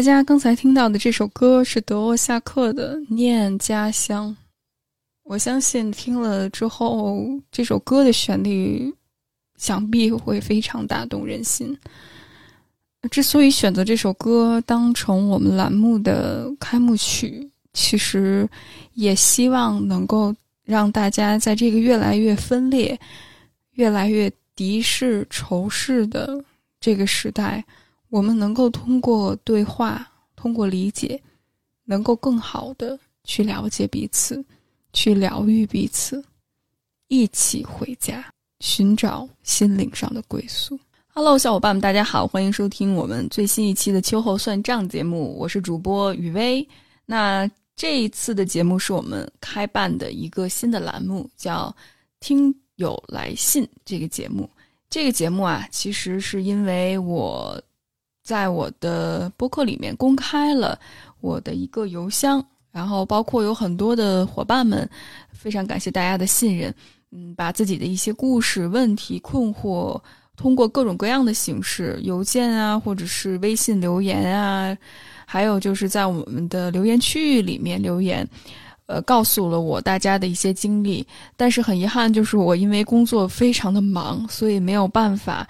大家刚才听到的这首歌是德沃夏克的《念家乡》。我相信听了之后，这首歌的旋律想必会非常打动人心。之所以选择这首歌当成我们栏目的开幕曲，其实也希望能够让大家在这个越来越分裂、越来越敌视、仇视的这个时代，我们能够通过对话、通过理解，能够更好的去了解彼此，去疗愈彼此，一起回家，寻找心灵上的归宿。Hello，小伙伴们，大家好，欢迎收听我们最新一期的秋后算账节目，我是主播雨薇。那这一次的节目是我们开办的一个新的栏目，叫“听友来信”这个节目。这个节目啊，其实是因为我在我的播客里面公开了我的一个邮箱，然后包括有很多的伙伴们，非常感谢大家的信任，嗯，把自己的一些故事、问题、困惑。通过各种各样的形式，邮件啊，或者是微信留言啊，还有就是在我们的留言区域里面留言，呃，告诉了我大家的一些经历。但是很遗憾，就是我因为工作非常的忙，所以没有办法。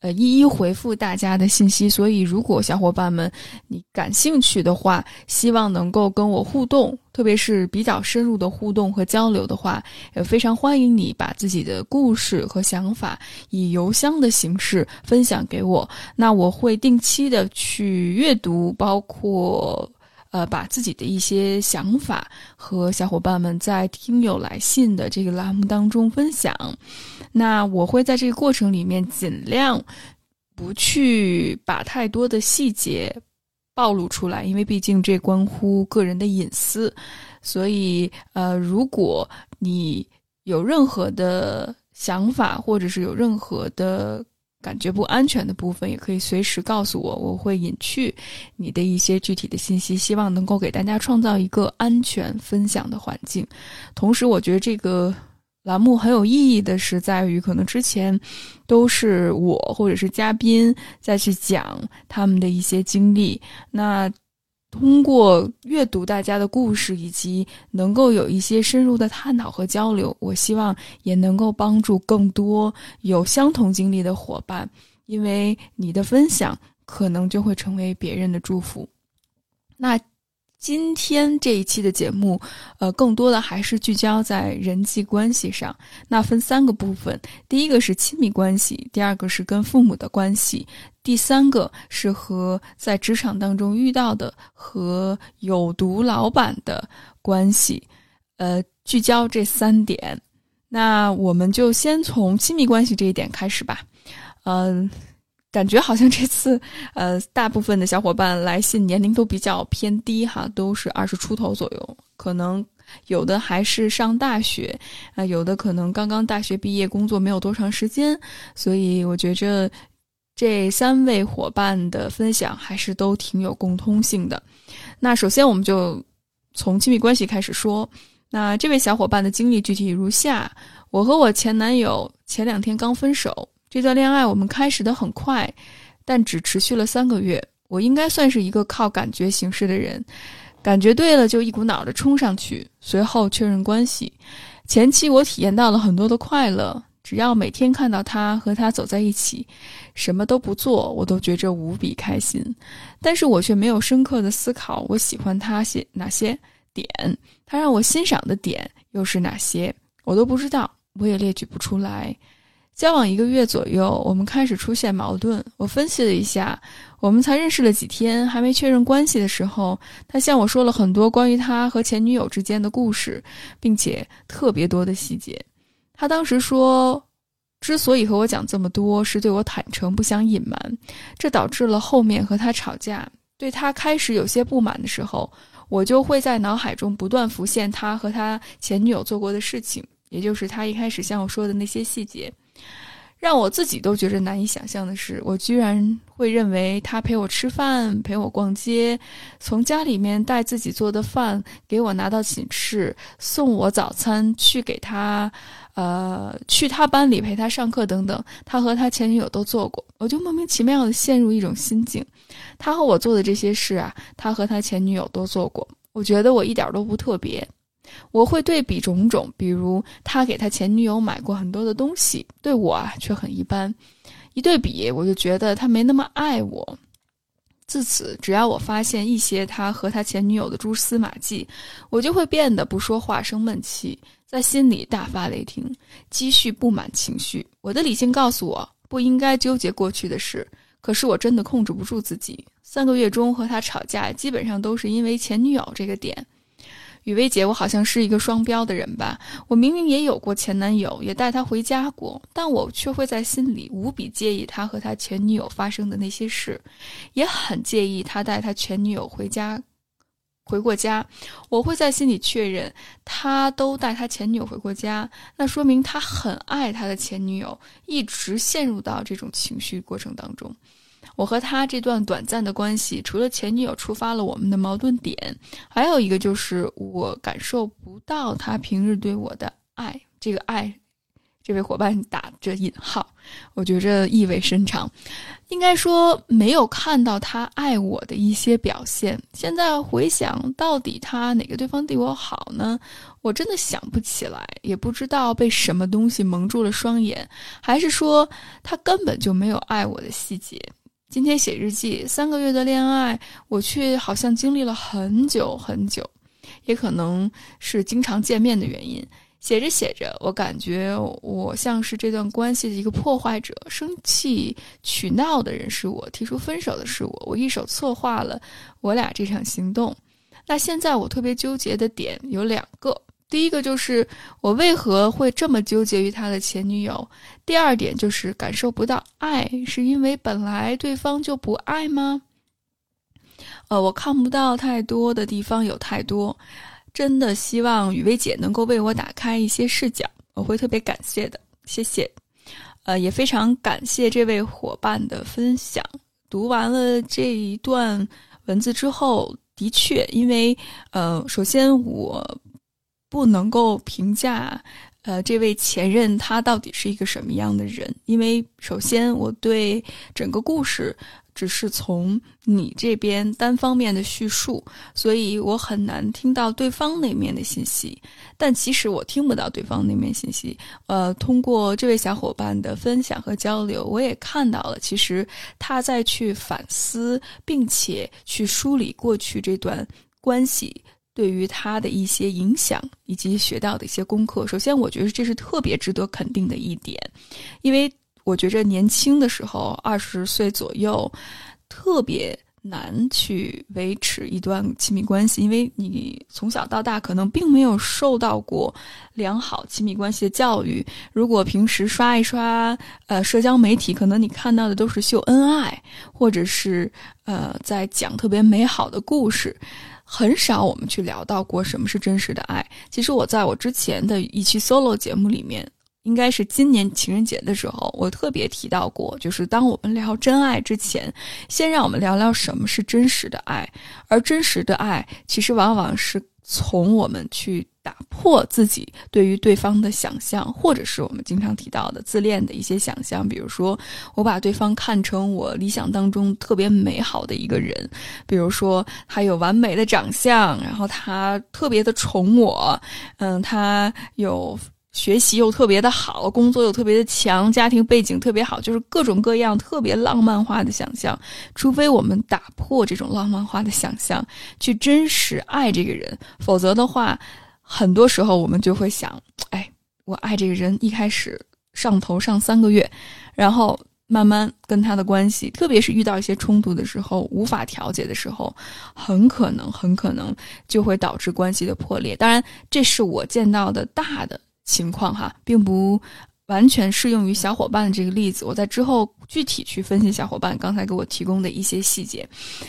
呃，一一回复大家的信息。所以，如果小伙伴们你感兴趣的话，希望能够跟我互动，特别是比较深入的互动和交流的话，也非常欢迎你把自己的故事和想法以邮箱的形式分享给我。那我会定期的去阅读，包括。呃，把自己的一些想法和小伙伴们在听友来信的这个栏目当中分享。那我会在这个过程里面尽量不去把太多的细节暴露出来，因为毕竟这关乎个人的隐私。所以，呃，如果你有任何的想法，或者是有任何的。感觉不安全的部分也可以随时告诉我，我会隐去你的一些具体的信息，希望能够给大家创造一个安全分享的环境。同时，我觉得这个栏目很有意义的是在于，可能之前都是我或者是嘉宾再去讲他们的一些经历，那。通过阅读大家的故事，以及能够有一些深入的探讨和交流，我希望也能够帮助更多有相同经历的伙伴，因为你的分享可能就会成为别人的祝福。那。今天这一期的节目，呃，更多的还是聚焦在人际关系上。那分三个部分：第一个是亲密关系，第二个是跟父母的关系，第三个是和在职场当中遇到的和有毒老板的关系。呃，聚焦这三点。那我们就先从亲密关系这一点开始吧。嗯。感觉好像这次，呃，大部分的小伙伴来信年龄都比较偏低哈，都是二十出头左右，可能有的还是上大学，啊，有的可能刚刚大学毕业，工作没有多长时间，所以我觉着这三位伙伴的分享还是都挺有共通性的。那首先我们就从亲密关系开始说，那这位小伙伴的经历具体如下：我和我前男友前两天刚分手。这段恋爱我们开始的很快，但只持续了三个月。我应该算是一个靠感觉行事的人，感觉对了就一股脑的冲上去，随后确认关系。前期我体验到了很多的快乐，只要每天看到他和他走在一起，什么都不做，我都觉着无比开心。但是我却没有深刻的思考，我喜欢他些哪些点，他让我欣赏的点又是哪些，我都不知道，我也列举不出来。交往一个月左右，我们开始出现矛盾。我分析了一下，我们才认识了几天，还没确认关系的时候，他向我说了很多关于他和前女友之间的故事，并且特别多的细节。他当时说，之所以和我讲这么多，是对我坦诚，不想隐瞒。这导致了后面和他吵架。对他开始有些不满的时候，我就会在脑海中不断浮现他和他前女友做过的事情，也就是他一开始向我说的那些细节。让我自己都觉着难以想象的是，我居然会认为他陪我吃饭、陪我逛街，从家里面带自己做的饭给我拿到寝室，送我早餐，去给他，呃，去他班里陪他上课等等，他和他前女友都做过，我就莫名其妙的陷入一种心境。他和我做的这些事啊，他和他前女友都做过，我觉得我一点都不特别。我会对比种种，比如他给他前女友买过很多的东西，对我啊却很一般。一对比，我就觉得他没那么爱我。自此，只要我发现一些他和他前女友的蛛丝马迹，我就会变得不说话、生闷气，在心里大发雷霆，积蓄不满情绪。我的理性告诉我不应该纠结过去的事，可是我真的控制不住自己。三个月中和他吵架，基本上都是因为前女友这个点。雨薇姐，我好像是一个双标的人吧？我明明也有过前男友，也带他回家过，但我却会在心里无比介意他和他前女友发生的那些事，也很介意他带他前女友回家，回过家。我会在心里确认，他都带他前女友回过家，那说明他很爱他的前女友，一直陷入到这种情绪过程当中。我和他这段短暂的关系，除了前女友触发了我们的矛盾点，还有一个就是我感受不到他平日对我的爱。这个爱，这位伙伴打着引号，我觉着意味深长。应该说没有看到他爱我的一些表现。现在回想到底他哪个对方对我好呢？我真的想不起来，也不知道被什么东西蒙住了双眼，还是说他根本就没有爱我的细节。今天写日记，三个月的恋爱，我却好像经历了很久很久，也可能是经常见面的原因。写着写着，我感觉我像是这段关系的一个破坏者，生气取闹的人是我，提出分手的是我，我一手策划了我俩这场行动。那现在我特别纠结的点有两个。第一个就是我为何会这么纠结于他的前女友？第二点就是感受不到爱，是因为本来对方就不爱吗？呃，我看不到太多的地方有太多，真的希望雨薇姐能够为我打开一些视角，我会特别感谢的，谢谢。呃，也非常感谢这位伙伴的分享。读完了这一段文字之后，的确，因为呃，首先我。不能够评价，呃，这位前任他到底是一个什么样的人？因为首先我对整个故事只是从你这边单方面的叙述，所以我很难听到对方那面的信息。但其实我听不到对方那面信息。呃，通过这位小伙伴的分享和交流，我也看到了，其实他在去反思，并且去梳理过去这段关系。对于他的一些影响以及学到的一些功课，首先我觉得这是特别值得肯定的一点，因为我觉着年轻的时候二十岁左右特别难去维持一段亲密关系，因为你从小到大可能并没有受到过良好亲密关系的教育。如果平时刷一刷呃社交媒体，可能你看到的都是秀恩爱，或者是呃在讲特别美好的故事。很少我们去聊到过什么是真实的爱。其实我在我之前的一期 solo 节目里面，应该是今年情人节的时候，我特别提到过，就是当我们聊真爱之前，先让我们聊聊什么是真实的爱。而真实的爱，其实往往是从我们去。打破自己对于对方的想象，或者是我们经常提到的自恋的一些想象，比如说我把对方看成我理想当中特别美好的一个人，比如说他有完美的长相，然后他特别的宠我，嗯，他有。学习又特别的好，工作又特别的强，家庭背景特别好，就是各种各样特别浪漫化的想象。除非我们打破这种浪漫化的想象，去真实爱这个人，否则的话，很多时候我们就会想：哎，我爱这个人，一开始上头上三个月，然后慢慢跟他的关系，特别是遇到一些冲突的时候，无法调解的时候，很可能很可能就会导致关系的破裂。当然，这是我见到的大的。情况哈，并不完全适用于小伙伴的这个例子。我在之后具体去分析小伙伴刚才给我提供的一些细节，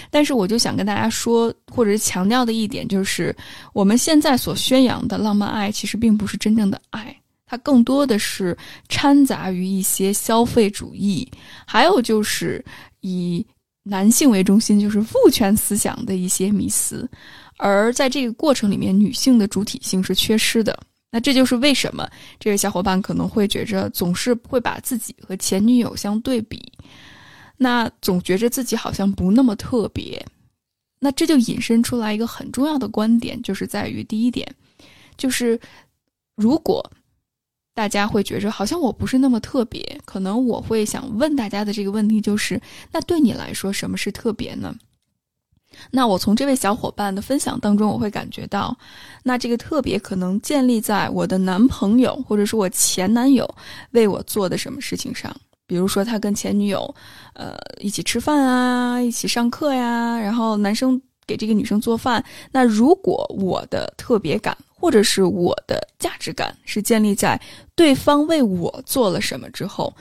但是我就想跟大家说，或者是强调的一点就是，我们现在所宣扬的浪漫爱，其实并不是真正的爱。它更多的是掺杂于一些消费主义，还有就是以男性为中心，就是父权思想的一些迷思。而在这个过程里面，女性的主体性是缺失的。那这就是为什么这位小伙伴可能会觉着总是会把自己和前女友相对比，那总觉着自己好像不那么特别。那这就引申出来一个很重要的观点，就是在于第一点，就是如果大家会觉着好像我不是那么特别，可能我会想问大家的这个问题就是：那对你来说，什么是特别呢？那我从这位小伙伴的分享当中，我会感觉到，那这个特别可能建立在我的男朋友或者是我前男友为我做的什么事情上。比如说，他跟前女友，呃，一起吃饭啊，一起上课呀，然后男生给这个女生做饭。那如果我的特别感或者是我的价值感是建立在对方为我做了什么之后，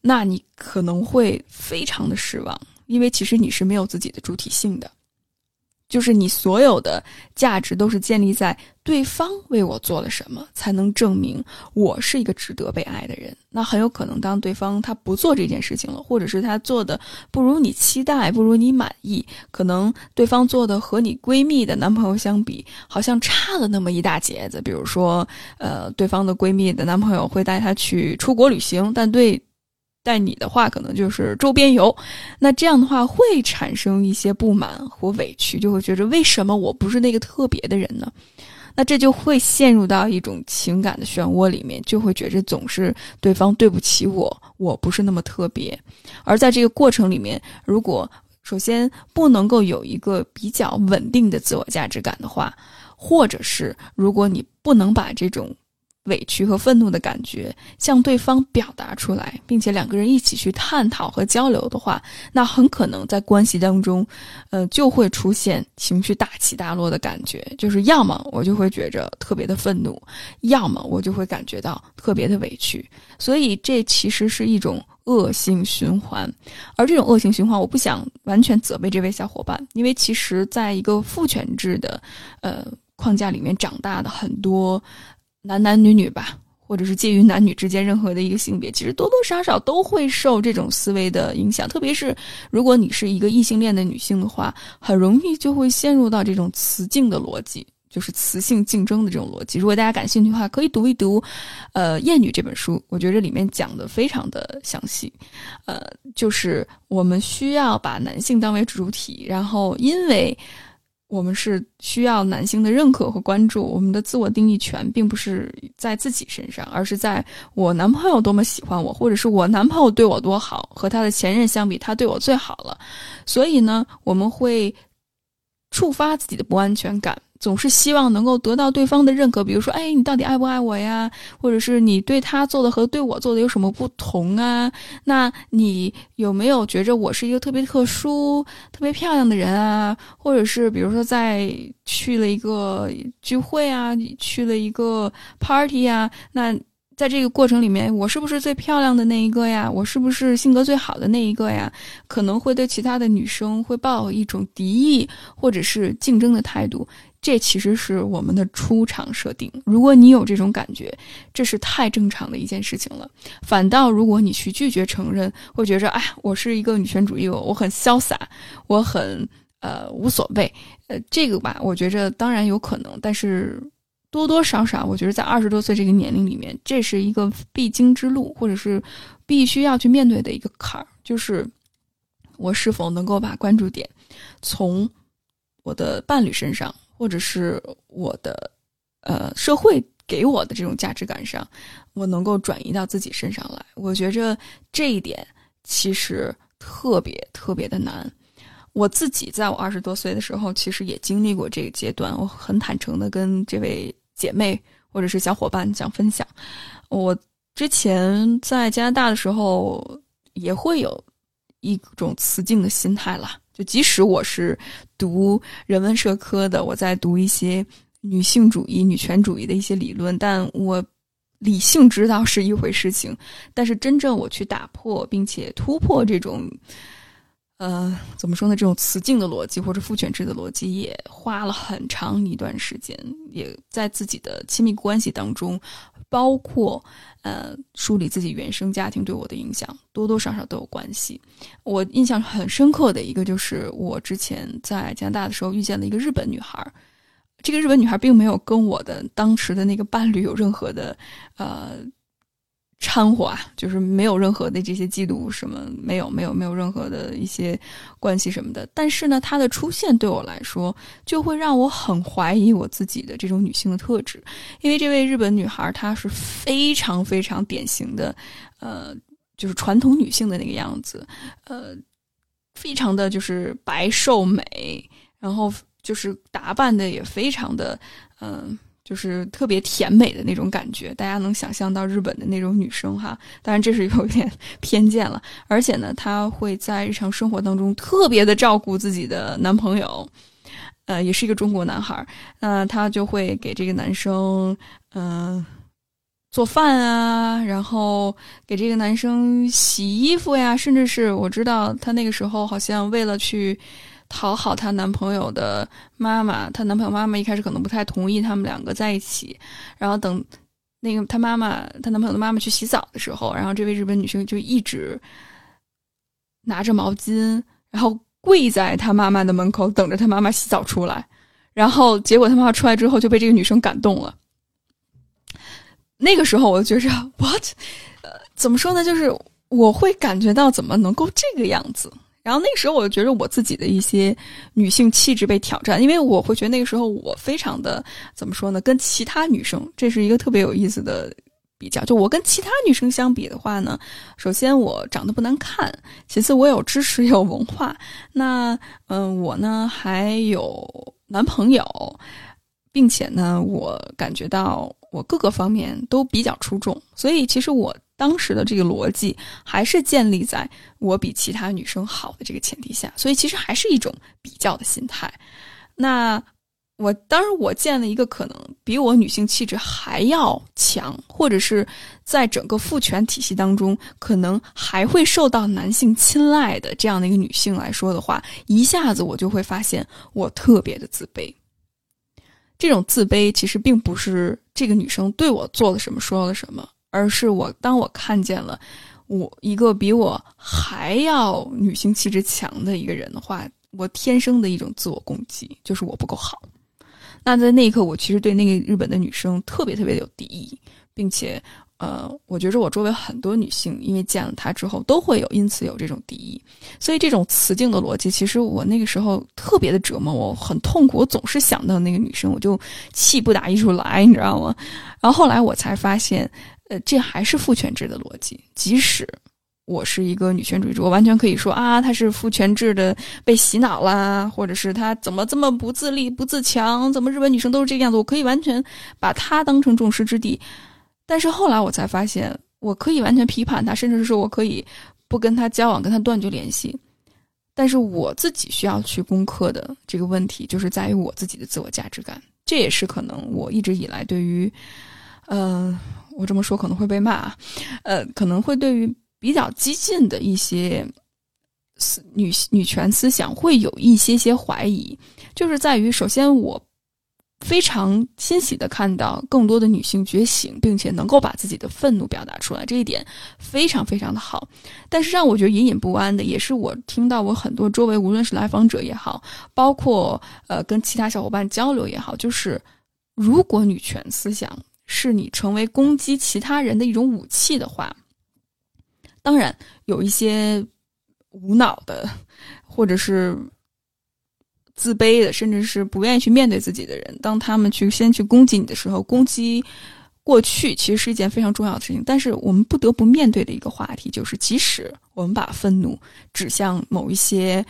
那你可能会非常的失望，因为其实你是没有自己的主体性的。就是你所有的价值都是建立在对方为我做了什么，才能证明我是一个值得被爱的人。那很有可能，当对方他不做这件事情了，或者是他做的不如你期待，不如你满意，可能对方做的和你闺蜜的男朋友相比，好像差了那么一大截子。比如说，呃，对方的闺蜜的男朋友会带她去出国旅行，但对。带你的话，可能就是周边游，那这样的话会产生一些不满和委屈，就会觉得为什么我不是那个特别的人呢？那这就会陷入到一种情感的漩涡里面，就会觉着总是对方对不起我，我不是那么特别。而在这个过程里面，如果首先不能够有一个比较稳定的自我价值感的话，或者是如果你不能把这种。委屈和愤怒的感觉向对方表达出来，并且两个人一起去探讨和交流的话，那很可能在关系当中，呃，就会出现情绪大起大落的感觉。就是要么我就会觉着特别的愤怒，要么我就会感觉到特别的委屈。所以这其实是一种恶性循环。而这种恶性循环，我不想完全责备这位小伙伴，因为其实在一个父权制的呃框架里面长大的很多。男男女女吧，或者是介于男女之间任何的一个性别，其实多多少少都会受这种思维的影响。特别是如果你是一个异性恋的女性的话，很容易就会陷入到这种雌竞的逻辑，就是雌性竞争的这种逻辑。如果大家感兴趣的话，可以读一读《呃厌女》这本书，我觉得里面讲的非常的详细。呃，就是我们需要把男性当为主体，然后因为。我们是需要男性的认可和关注，我们的自我定义权并不是在自己身上，而是在我男朋友多么喜欢我，或者是我男朋友对我多好，和他的前任相比，他对我最好了。所以呢，我们会触发自己的不安全感。总是希望能够得到对方的认可，比如说，哎，你到底爱不爱我呀？或者是你对他做的和对我做的有什么不同啊？那你有没有觉着我是一个特别特殊、特别漂亮的人啊？或者是比如说，在去了一个聚会啊，去了一个 party 啊，那在这个过程里面，我是不是最漂亮的那一个呀？我是不是性格最好的那一个呀？可能会对其他的女生会抱一种敌意或者是竞争的态度。这其实是我们的出场设定。如果你有这种感觉，这是太正常的一件事情了。反倒如果你去拒绝承认，会觉着哎，我是一个女权主义，我我很潇洒，我很呃无所谓。呃，这个吧，我觉着当然有可能，但是多多少少，我觉得在二十多岁这个年龄里面，这是一个必经之路，或者是必须要去面对的一个坎儿，就是我是否能够把关注点从我的伴侣身上。或者是我的，呃，社会给我的这种价值感上，我能够转移到自己身上来。我觉着这一点其实特别特别的难。我自己在我二十多岁的时候，其实也经历过这个阶段。我很坦诚的跟这位姐妹或者是小伙伴讲分享，我之前在加拿大的时候，也会有一种雌竞的心态了。即使我是读人文社科的，我在读一些女性主义、女权主义的一些理论，但我理性知道是一回事情，但是真正我去打破并且突破这种呃，怎么说呢？这种雌竞的逻辑或者父权制的逻辑，也花了很长一段时间，也在自己的亲密关系当中，包括呃梳理自己原生家庭对我的影响，多多少少都有关系。我印象很深刻的一个，就是我之前在加拿大的时候遇见了一个日本女孩，这个日本女孩并没有跟我的当时的那个伴侣有任何的呃。掺和啊，就是没有任何的这些嫉妒，什么没有，没有，没有任何的一些关系什么的。但是呢，他的出现对我来说，就会让我很怀疑我自己的这种女性的特质，因为这位日本女孩她是非常非常典型的，呃，就是传统女性的那个样子，呃，非常的就是白瘦美，然后就是打扮的也非常的，嗯。就是特别甜美的那种感觉，大家能想象到日本的那种女生哈。当然这是有点偏见了，而且呢，她会在日常生活当中特别的照顾自己的男朋友，呃，也是一个中国男孩。那她就会给这个男生嗯做饭啊，然后给这个男生洗衣服呀，甚至是我知道她那个时候好像为了去。讨好她男朋友的妈妈，她男朋友妈妈一开始可能不太同意他们两个在一起，然后等那个她妈妈，她男朋友的妈妈去洗澡的时候，然后这位日本女生就一直拿着毛巾，然后跪在她妈妈的门口等着她妈妈洗澡出来，然后结果她妈妈出来之后就被这个女生感动了。那个时候我就觉着，what，呃，怎么说呢？就是我会感觉到怎么能够这个样子。然后那个时候，我就觉得我自己的一些女性气质被挑战，因为我会觉得那个时候我非常的怎么说呢？跟其他女生，这是一个特别有意思的比较。就我跟其他女生相比的话呢，首先我长得不难看，其次我有知识 有文化，那嗯，我呢还有男朋友，并且呢，我感觉到我各个方面都比较出众，所以其实我。当时的这个逻辑还是建立在我比其他女生好的这个前提下，所以其实还是一种比较的心态。那我当然我见了一个可能比我女性气质还要强，或者是在整个父权体系当中可能还会受到男性青睐的这样的一个女性来说的话，一下子我就会发现我特别的自卑。这种自卑其实并不是这个女生对我做了什么，说了什么。而是我，当我看见了我一个比我还要女性气质强的一个人的话，我天生的一种自我攻击就是我不够好。那在那一刻，我其实对那个日本的女生特别特别有敌意，并且，呃，我觉着我周围很多女性因为见了她之后都会有因此有这种敌意。所以这种雌竞的逻辑，其实我那个时候特别的折磨我，很痛苦。我总是想到那个女生，我就气不打一处来，你知道吗？然后后来我才发现。呃，这还是父权制的逻辑。即使我是一个女权主义者，我完全可以说啊，她是父权制的被洗脑啦，或者是她怎么这么不自立、不自强？怎么日本女生都是这个样子？我可以完全把她当成众矢之的。但是后来我才发现，我可以完全批判她，甚至是说我可以不跟她交往，跟她断绝联系。但是我自己需要去攻克的这个问题，就是在于我自己的自我价值感。这也是可能我一直以来对于，嗯。我这么说可能会被骂，呃，可能会对于比较激进的一些女女权思想会有一些些怀疑，就是在于，首先我非常欣喜的看到更多的女性觉醒，并且能够把自己的愤怒表达出来，这一点非常非常的好。但是让我觉得隐隐不安的，也是我听到我很多周围无论是来访者也好，包括呃跟其他小伙伴交流也好，就是如果女权思想。是你成为攻击其他人的一种武器的话，当然有一些无脑的，或者是自卑的，甚至是不愿意去面对自己的人，当他们去先去攻击你的时候，攻击过去其实是一件非常重要的事情。但是我们不得不面对的一个话题就是，即使我们把愤怒指向某一些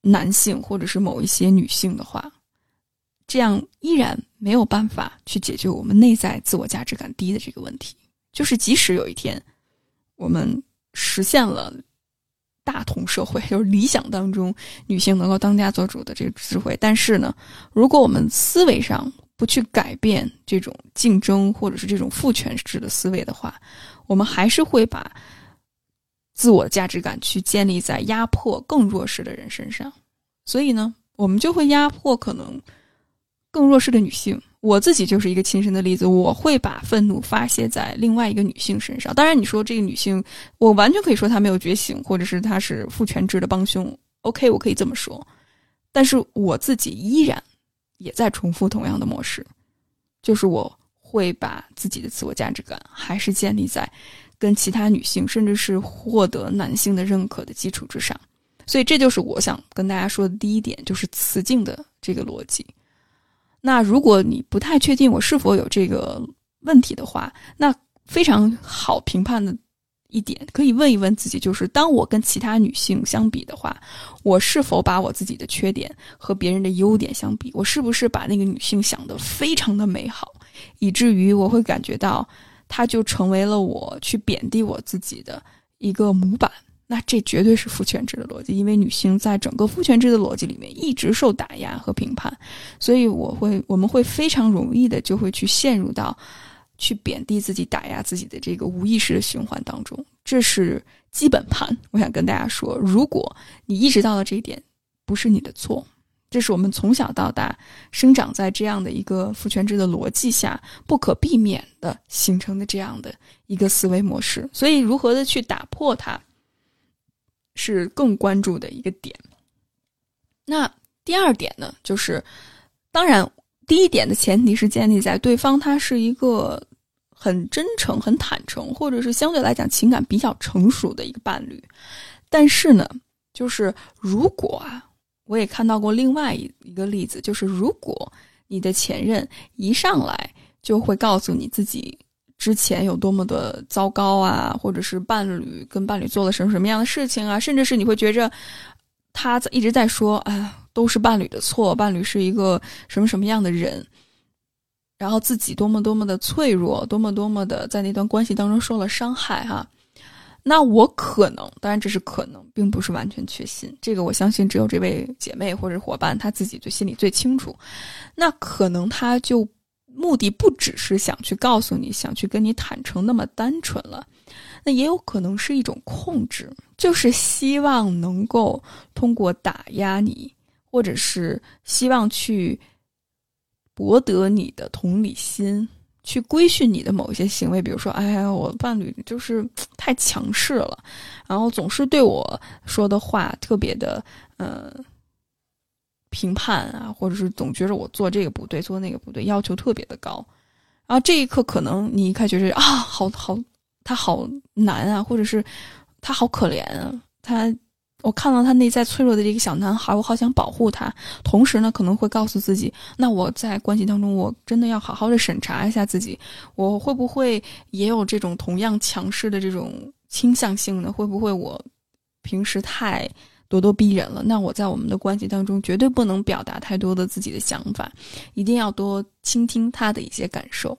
男性或者是某一些女性的话。这样依然没有办法去解决我们内在自我价值感低的这个问题。就是即使有一天，我们实现了大同社会，就是理想当中女性能够当家做主的这个智慧，但是呢，如果我们思维上不去改变这种竞争或者是这种父权制的思维的话，我们还是会把自我价值感去建立在压迫更弱势的人身上，所以呢，我们就会压迫可能更弱势的女性。我自己就是一个亲身的例子，我会把愤怒发泄在另外一个女性身上。当然，你说这个女性，我完全可以说她没有觉醒，或者是她是父权制的帮凶。OK，我可以这么说，但是我自己依然也在重复同样的模式，就是我会把自己的自我价值感还是建立在跟其他女性，甚至是获得男性的认可的基础之上。所以，这就是我想跟大家说的第一点，就是雌竞的这个逻辑。那如果你不太确定我是否有这个问题的话，那非常好评判的一点，可以问一问自己，就是当我跟其他女性相比的话，我是否把我自己的缺点和别人的优点相比，我是不是把那个女性想得非常的美好，以至于我会感觉到她就成为了我去贬低我自己的一个模板。那这绝对是父权制的逻辑，因为女性在整个父权制的逻辑里面一直受打压和评判，所以我会我们会非常容易的就会去陷入到去贬低自己、打压自己的这个无意识的循环当中，这是基本盘。我想跟大家说，如果你意识到了这一点，不是你的错，这是我们从小到大生长在这样的一个父权制的逻辑下不可避免的形成的这样的一个思维模式，所以如何的去打破它？是更关注的一个点。那第二点呢，就是当然，第一点的前提是建立在对方他是一个很真诚、很坦诚，或者是相对来讲情感比较成熟的一个伴侣。但是呢，就是如果啊，我也看到过另外一一个例子，就是如果你的前任一上来就会告诉你自己。之前有多么的糟糕啊，或者是伴侣跟伴侣做了什么什么样的事情啊，甚至是你会觉着他在一直在说，哎，都是伴侣的错，伴侣是一个什么什么样的人，然后自己多么多么的脆弱，多么多么的在那段关系当中受了伤害哈。那我可能，当然这是可能，并不是完全确信。这个我相信只有这位姐妹或者伙伴他自己最心里最清楚。那可能他就。目的不只是想去告诉你，想去跟你坦诚那么单纯了，那也有可能是一种控制，就是希望能够通过打压你，或者是希望去博得你的同理心，去规训你的某些行为，比如说，哎呀，我伴侣就是太强势了，然后总是对我说的话特别的，嗯。评判啊，或者是总觉着我做这个不对，做那个不对，要求特别的高。然后这一刻，可能你一开觉得啊，好好，他好难啊，或者是他好可怜啊，他我看到他内在脆弱的这个小男孩，我好想保护他。同时呢，可能会告诉自己，那我在关系当中，我真的要好好的审查一下自己，我会不会也有这种同样强势的这种倾向性呢？会不会我平时太？咄咄逼人了，那我在我们的关系当中绝对不能表达太多的自己的想法，一定要多倾听他的一些感受。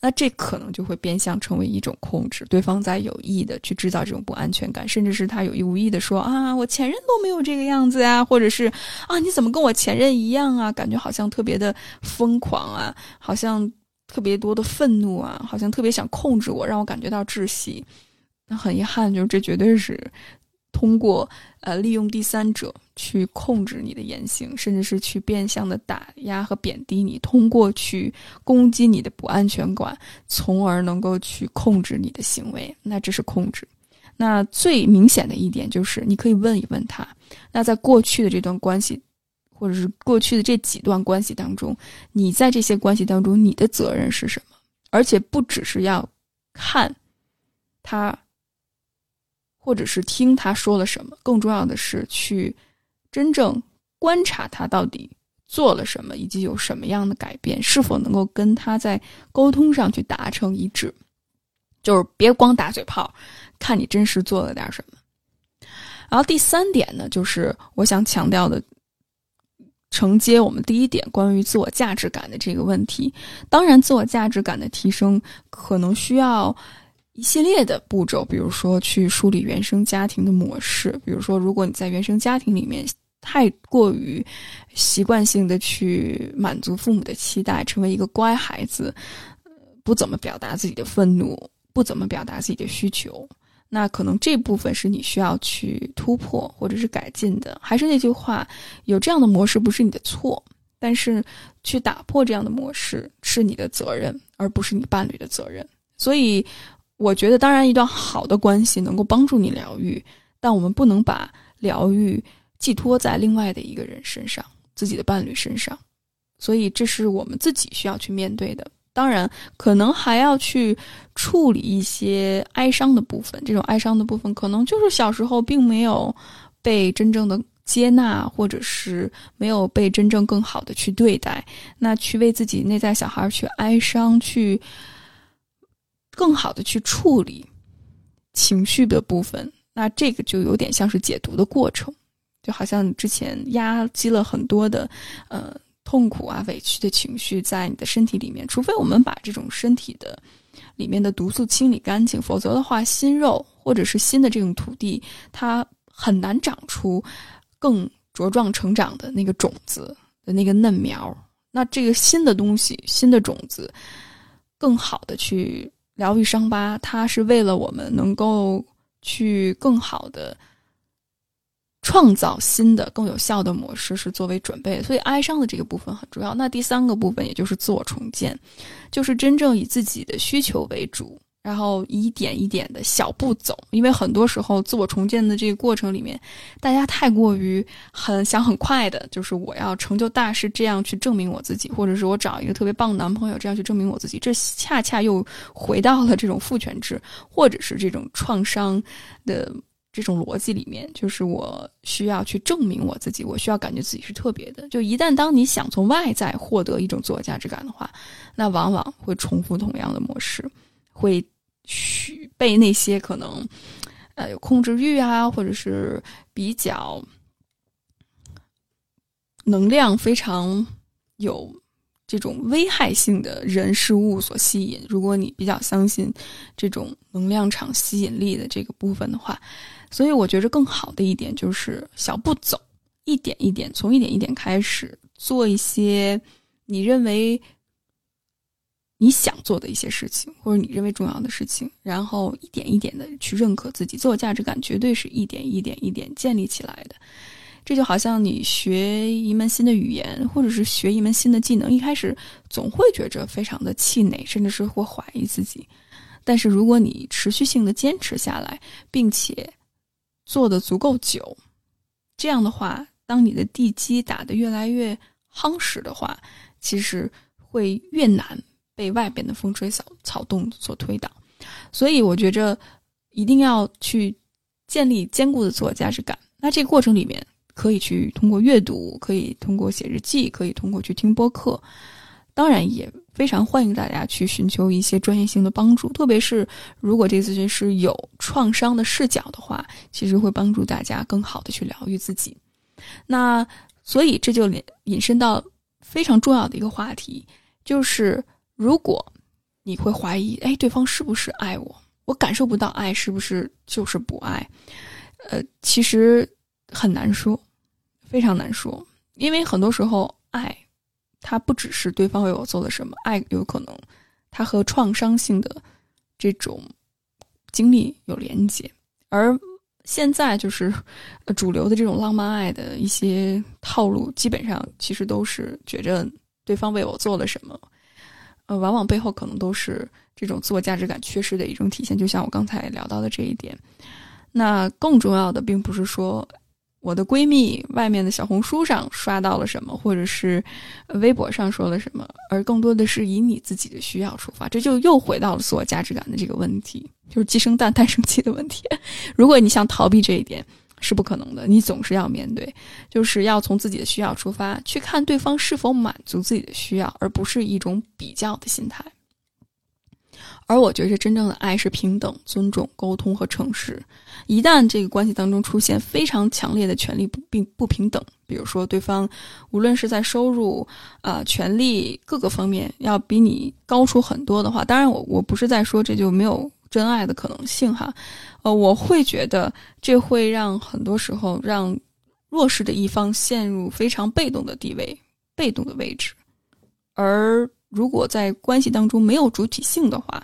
那这可能就会变相成为一种控制，对方在有意的去制造这种不安全感，甚至是他有意无意的说啊，我前任都没有这个样子啊，或者是啊，你怎么跟我前任一样啊？感觉好像特别的疯狂啊，好像特别多的愤怒啊，好像特别想控制我，让我感觉到窒息。那很遗憾，就是这绝对是。通过呃利用第三者去控制你的言行，甚至是去变相的打压和贬低你，通过去攻击你的不安全感，从而能够去控制你的行为，那这是控制。那最明显的一点就是，你可以问一问他，那在过去的这段关系，或者是过去的这几段关系当中，你在这些关系当中，你的责任是什么？而且不只是要看他。或者是听他说了什么，更重要的是去真正观察他到底做了什么，以及有什么样的改变，是否能够跟他在沟通上去达成一致。就是别光打嘴炮，看你真实做了点什么。然后第三点呢，就是我想强调的，承接我们第一点关于自我价值感的这个问题。当然，自我价值感的提升可能需要。一系列的步骤，比如说去梳理原生家庭的模式，比如说如果你在原生家庭里面太过于习惯性的去满足父母的期待，成为一个乖孩子，不怎么表达自己的愤怒，不怎么表达自己的需求，那可能这部分是你需要去突破或者是改进的。还是那句话，有这样的模式不是你的错，但是去打破这样的模式是你的责任，而不是你伴侣的责任。所以，我觉得，当然，一段好的关系能够帮助你疗愈，但我们不能把疗愈寄托在另外的一个人身上，自己的伴侣身上。所以，这是我们自己需要去面对的。当然，可能还要去处理一些哀伤的部分。这种哀伤的部分，可能就是小时候并没有被真正的接纳，或者是没有被真正更好的去对待。那去为自己内在小孩去哀伤，去更好的去处理情绪的部分。那这个就有点像是解读的过程，就好像之前压积了很多的，呃。痛苦啊，委屈的情绪在你的身体里面，除非我们把这种身体的里面的毒素清理干净，否则的话，新肉或者是新的这种土地，它很难长出更茁壮成长的那个种子的那个嫩苗。那这个新的东西，新的种子，更好的去疗愈伤疤，它是为了我们能够去更好的。创造新的更有效的模式是作为准备，所以哀伤的这个部分很重要。那第三个部分，也就是自我重建，就是真正以自己的需求为主，然后一点一点的小步走。因为很多时候自我重建的这个过程里面，大家太过于很想很快的，就是我要成就大事，这样去证明我自己，或者是我找一个特别棒的男朋友，这样去证明我自己。这恰恰又回到了这种父权制，或者是这种创伤的。这种逻辑里面，就是我需要去证明我自己，我需要感觉自己是特别的。就一旦当你想从外在获得一种自我价值感的话，那往往会重复同样的模式，会去被那些可能，呃，有控制欲啊，或者是比较能量非常有这种危害性的人事物所吸引。如果你比较相信这种能量场吸引力的这个部分的话。所以我觉着更好的一点就是小步走，一点一点，从一点一点开始做一些你认为你想做的一些事情，或者你认为重要的事情，然后一点一点的去认可自己，自我价值感绝对是一点一点一点建立起来的。这就好像你学一门新的语言，或者是学一门新的技能，一开始总会觉着非常的气馁，甚至是会怀疑自己。但是如果你持续性的坚持下来，并且做的足够久，这样的话，当你的地基打得越来越夯实的话，其实会越难被外边的风吹草草动所推倒。所以，我觉着一定要去建立坚固的自我价值感。那这个过程里面，可以去通过阅读，可以通过写日记，可以通过去听播客。当然也非常欢迎大家去寻求一些专业性的帮助，特别是如果这咨询师有创伤的视角的话，其实会帮助大家更好的去疗愈自己。那所以这就引引申到非常重要的一个话题，就是如果你会怀疑，哎，对方是不是爱我？我感受不到爱，是不是就是不爱？呃，其实很难说，非常难说，因为很多时候爱。它不只是对方为我做了什么，爱有可能，它和创伤性的这种经历有连接。而现在就是主流的这种浪漫爱的一些套路，基本上其实都是觉着对方为我做了什么，呃，往往背后可能都是这种自我价值感缺失的一种体现。就像我刚才聊到的这一点，那更重要的并不是说。我的闺蜜外面的小红书上刷到了什么，或者是微博上说了什么，而更多的是以你自己的需要出发，这就又回到了自我价值感的这个问题，就是鸡生蛋，蛋生鸡的问题。如果你想逃避这一点，是不可能的，你总是要面对，就是要从自己的需要出发，去看对方是否满足自己的需要，而不是一种比较的心态。而我觉着真正的爱是平等、尊重、沟通和诚实。一旦这个关系当中出现非常强烈的权利不并不平等，比如说对方无论是在收入、啊权利各个方面要比你高出很多的话，当然我我不是在说这就没有真爱的可能性哈，呃，我会觉得这会让很多时候让弱势的一方陷入非常被动的地位、被动的位置，而如果在关系当中没有主体性的话。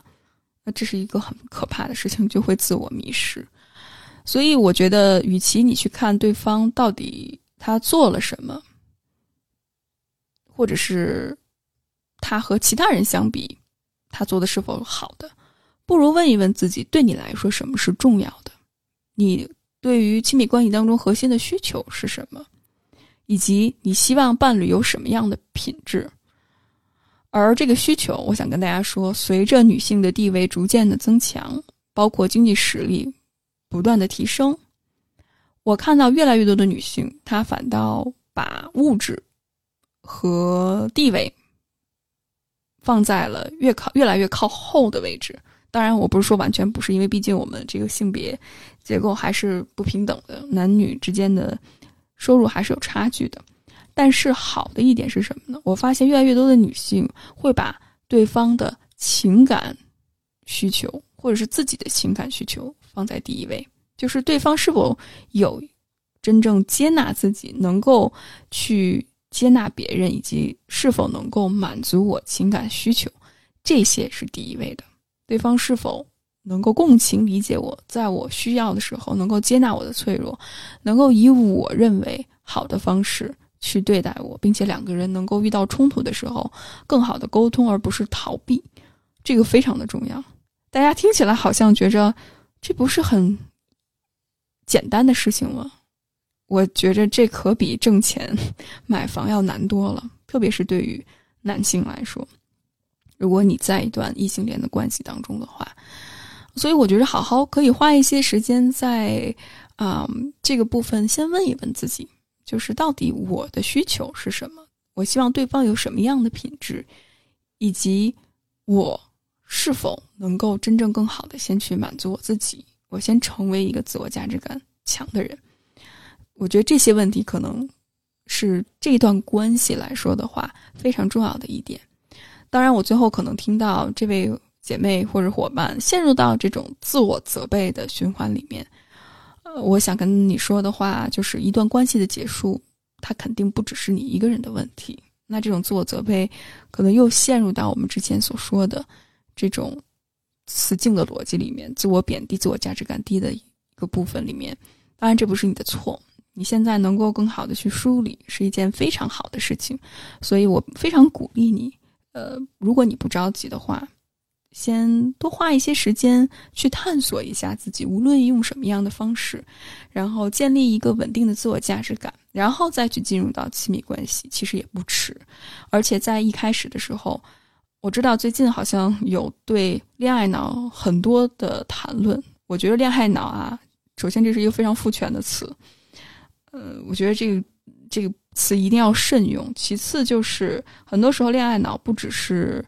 那这是一个很可怕的事情，就会自我迷失。所以我觉得，与其你去看对方到底他做了什么，或者是他和其他人相比，他做的是否好的，不如问一问自己：对你来说，什么是重要的？你对于亲密关系当中核心的需求是什么？以及你希望伴侣有什么样的品质？而这个需求，我想跟大家说，随着女性的地位逐渐的增强，包括经济实力不断的提升，我看到越来越多的女性，她反倒把物质和地位放在了越靠越来越靠后的位置。当然，我不是说完全不是，因为毕竟我们这个性别结构还是不平等的，男女之间的收入还是有差距的。但是好的一点是什么呢？我发现越来越多的女性会把对方的情感需求或者是自己的情感需求放在第一位，就是对方是否有真正接纳自己，能够去接纳别人，以及是否能够满足我情感需求，这些是第一位的。对方是否能够共情理解我，在我需要的时候能够接纳我的脆弱，能够以我认为好的方式。去对待我，并且两个人能够遇到冲突的时候，更好的沟通，而不是逃避，这个非常的重要。大家听起来好像觉着这不是很简单的事情吗？我觉着这可比挣钱 买房要难多了，特别是对于男性来说。如果你在一段异性恋的关系当中的话，所以我觉得好好可以花一些时间在啊这个部分，先问一问自己。就是到底我的需求是什么？我希望对方有什么样的品质，以及我是否能够真正更好的先去满足我自己？我先成为一个自我价值感强的人。我觉得这些问题可能是这段关系来说的话非常重要的一点。当然，我最后可能听到这位姐妹或者伙伴陷入到这种自我责备的循环里面。呃我想跟你说的话，就是一段关系的结束，它肯定不只是你一个人的问题。那这种自我责备，可能又陷入到我们之前所说的这种雌竞的逻辑里面，自我贬低、自我价值感低的一个部分里面。当然，这不是你的错，你现在能够更好的去梳理，是一件非常好的事情。所以我非常鼓励你，呃，如果你不着急的话。先多花一些时间去探索一下自己，无论用什么样的方式，然后建立一个稳定的自我价值感，然后再去进入到亲密关系，其实也不迟。而且在一开始的时候，我知道最近好像有对恋爱脑很多的谈论。我觉得恋爱脑啊，首先这是一个非常父权的词，呃，我觉得这个这个词一定要慎用。其次就是很多时候恋爱脑不只是。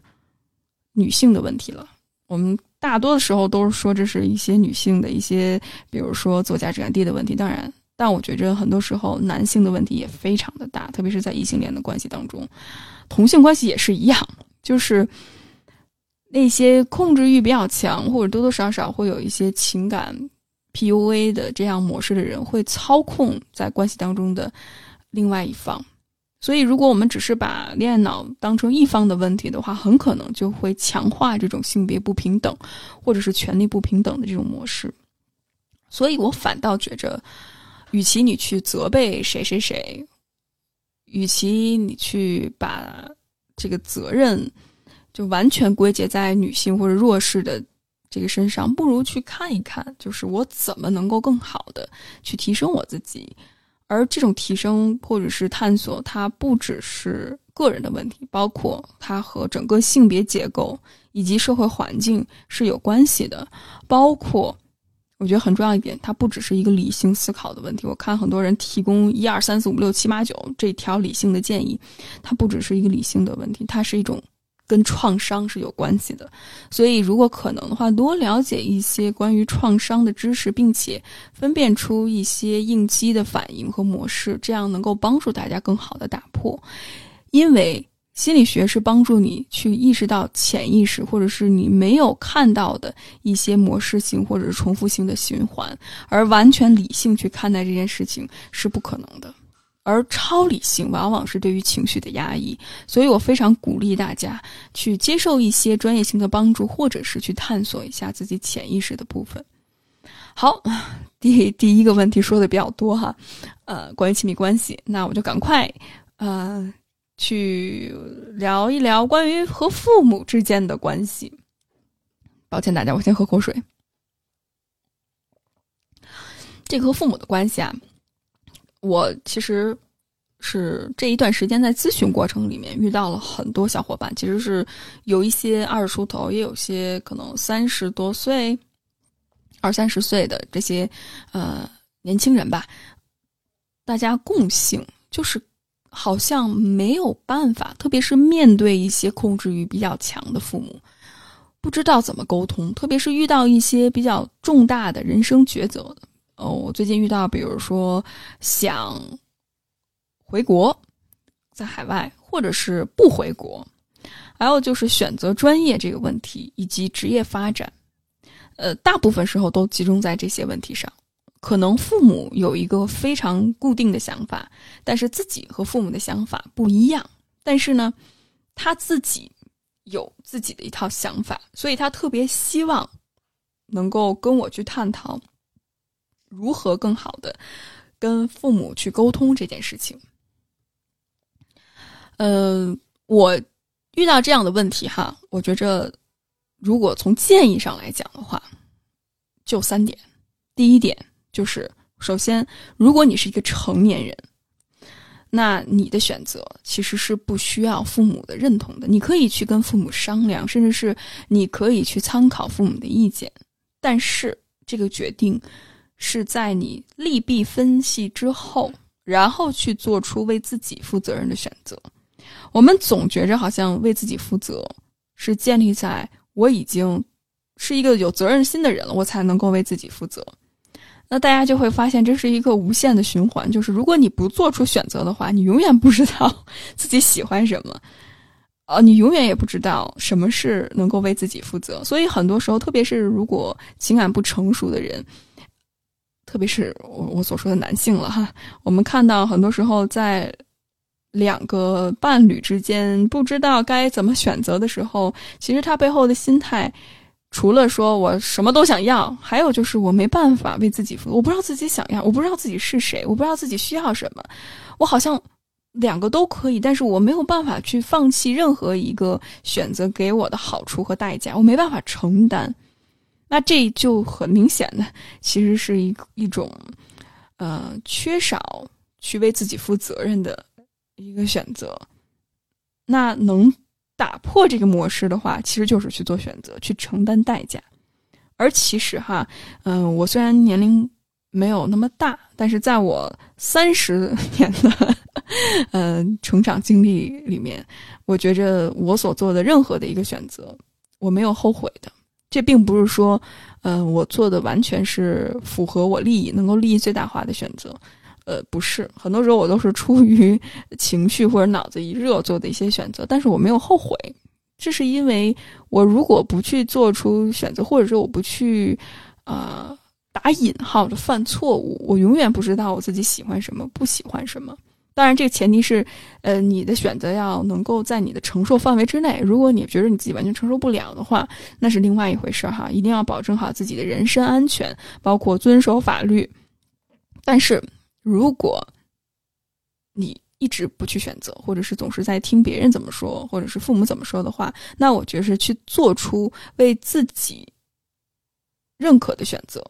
女性的问题了，我们大多的时候都是说这是一些女性的一些，比如说做价值感低的问题。当然，但我觉着很多时候男性的问题也非常的大，特别是在异性恋的关系当中，同性关系也是一样，就是那些控制欲比较强，或者多多少少会有一些情感 PUA 的这样模式的人，会操控在关系当中的另外一方。所以，如果我们只是把恋爱脑当成一方的问题的话，很可能就会强化这种性别不平等，或者是权力不平等的这种模式。所以我反倒觉着，与其你去责备谁谁谁，与其你去把这个责任就完全归结在女性或者弱势的这个身上，不如去看一看，就是我怎么能够更好的去提升我自己。而这种提升或者是探索，它不只是个人的问题，包括它和整个性别结构以及社会环境是有关系的。包括，我觉得很重要一点，它不只是一个理性思考的问题。我看很多人提供一二三四五六七八九这条理性的建议，它不只是一个理性的问题，它是一种。跟创伤是有关系的，所以如果可能的话，多了解一些关于创伤的知识，并且分辨出一些应激的反应和模式，这样能够帮助大家更好的打破。因为心理学是帮助你去意识到潜意识或者是你没有看到的一些模式性或者是重复性的循环，而完全理性去看待这件事情是不可能的。而超理性往往是对于情绪的压抑。所以我非常鼓励大家去接受一些专业性的帮助，或者是去探索一下自己潜意识的部分。好，第第一个问题说的比较多哈，呃，关于亲密关系，那我就赶快呃去聊一聊关于和父母之间的关系。抱歉大家，我先喝口水。这个和父母的关系啊，我其实是这一段时间在咨询过程里面遇到了很多小伙伴，其实是有一些二十出头，也有些可能三十多岁、二三十岁的这些呃年轻人吧。大家共性就是好像没有办法，特别是面对一些控制欲比较强的父母，不知道怎么沟通，特别是遇到一些比较重大的人生抉择的。哦，我最近遇到，比如说想回国，在海外，或者是不回国，还有就是选择专业这个问题，以及职业发展，呃，大部分时候都集中在这些问题上。可能父母有一个非常固定的想法，但是自己和父母的想法不一样。但是呢，他自己有自己的一套想法，所以他特别希望能够跟我去探讨。如何更好的跟父母去沟通这件事情？嗯，我遇到这样的问题哈，我觉着如果从建议上来讲的话，就三点。第一点就是，首先，如果你是一个成年人，那你的选择其实是不需要父母的认同的，你可以去跟父母商量，甚至是你可以去参考父母的意见，但是这个决定。是在你利弊分析之后，然后去做出为自己负责任的选择。我们总觉着好像为自己负责是建立在我已经是一个有责任心的人了，我才能够为自己负责。那大家就会发现这是一个无限的循环，就是如果你不做出选择的话，你永远不知道 自己喜欢什么，呃，你永远也不知道什么是能够为自己负责。所以很多时候，特别是如果情感不成熟的人。特别是我我所说的男性了哈，我们看到很多时候在两个伴侣之间不知道该怎么选择的时候，其实他背后的心态，除了说我什么都想要，还有就是我没办法为自己负责，我不知道自己想要，我不知道自己是谁，我不知道自己需要什么，我好像两个都可以，但是我没有办法去放弃任何一个选择给我的好处和代价，我没办法承担。那这就很明显的，其实是一一种，呃，缺少去为自己负责任的一个选择。那能打破这个模式的话，其实就是去做选择，去承担代价。而其实哈，嗯，我虽然年龄没有那么大，但是在我三十年的嗯成长经历里面，我觉着我所做的任何的一个选择，我没有后悔的。这并不是说，嗯，我做的完全是符合我利益、能够利益最大化的选择，呃，不是。很多时候我都是出于 情绪或者脑子一热做的一些选择，但是我没有后悔。这是因为我如果不去做出选择，或者说我不去，呃，打引号的犯错误，我永远不知道我自己喜欢什么，不喜欢什么。当然，这个前提是，呃，你的选择要能够在你的承受范围之内。如果你觉得你自己完全承受不了的话，那是另外一回事儿哈。一定要保证好自己的人身安全，包括遵守法律。但是，如果你一直不去选择，或者是总是在听别人怎么说，或者是父母怎么说的话，那我觉得是去做出为自己认可的选择，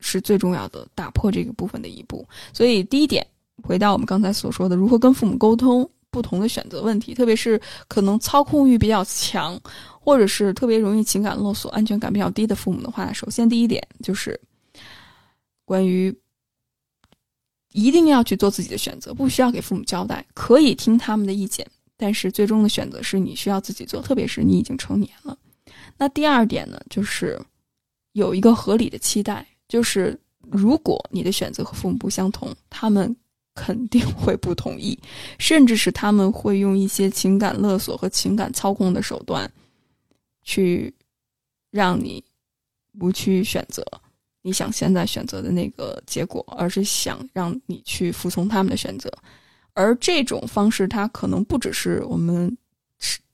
是最重要的，打破这个部分的一步。所以，第一点。回到我们刚才所说的，如何跟父母沟通不同的选择问题，特别是可能操控欲比较强，或者是特别容易情感勒索、安全感比较低的父母的话，首先第一点就是关于一定要去做自己的选择，不需要给父母交代，可以听他们的意见，但是最终的选择是你需要自己做，特别是你已经成年了。那第二点呢，就是有一个合理的期待，就是如果你的选择和父母不相同，他们。肯定会不同意，甚至是他们会用一些情感勒索和情感操控的手段，去让你不去选择你想现在选择的那个结果，而是想让你去服从他们的选择。而这种方式，它可能不只是我们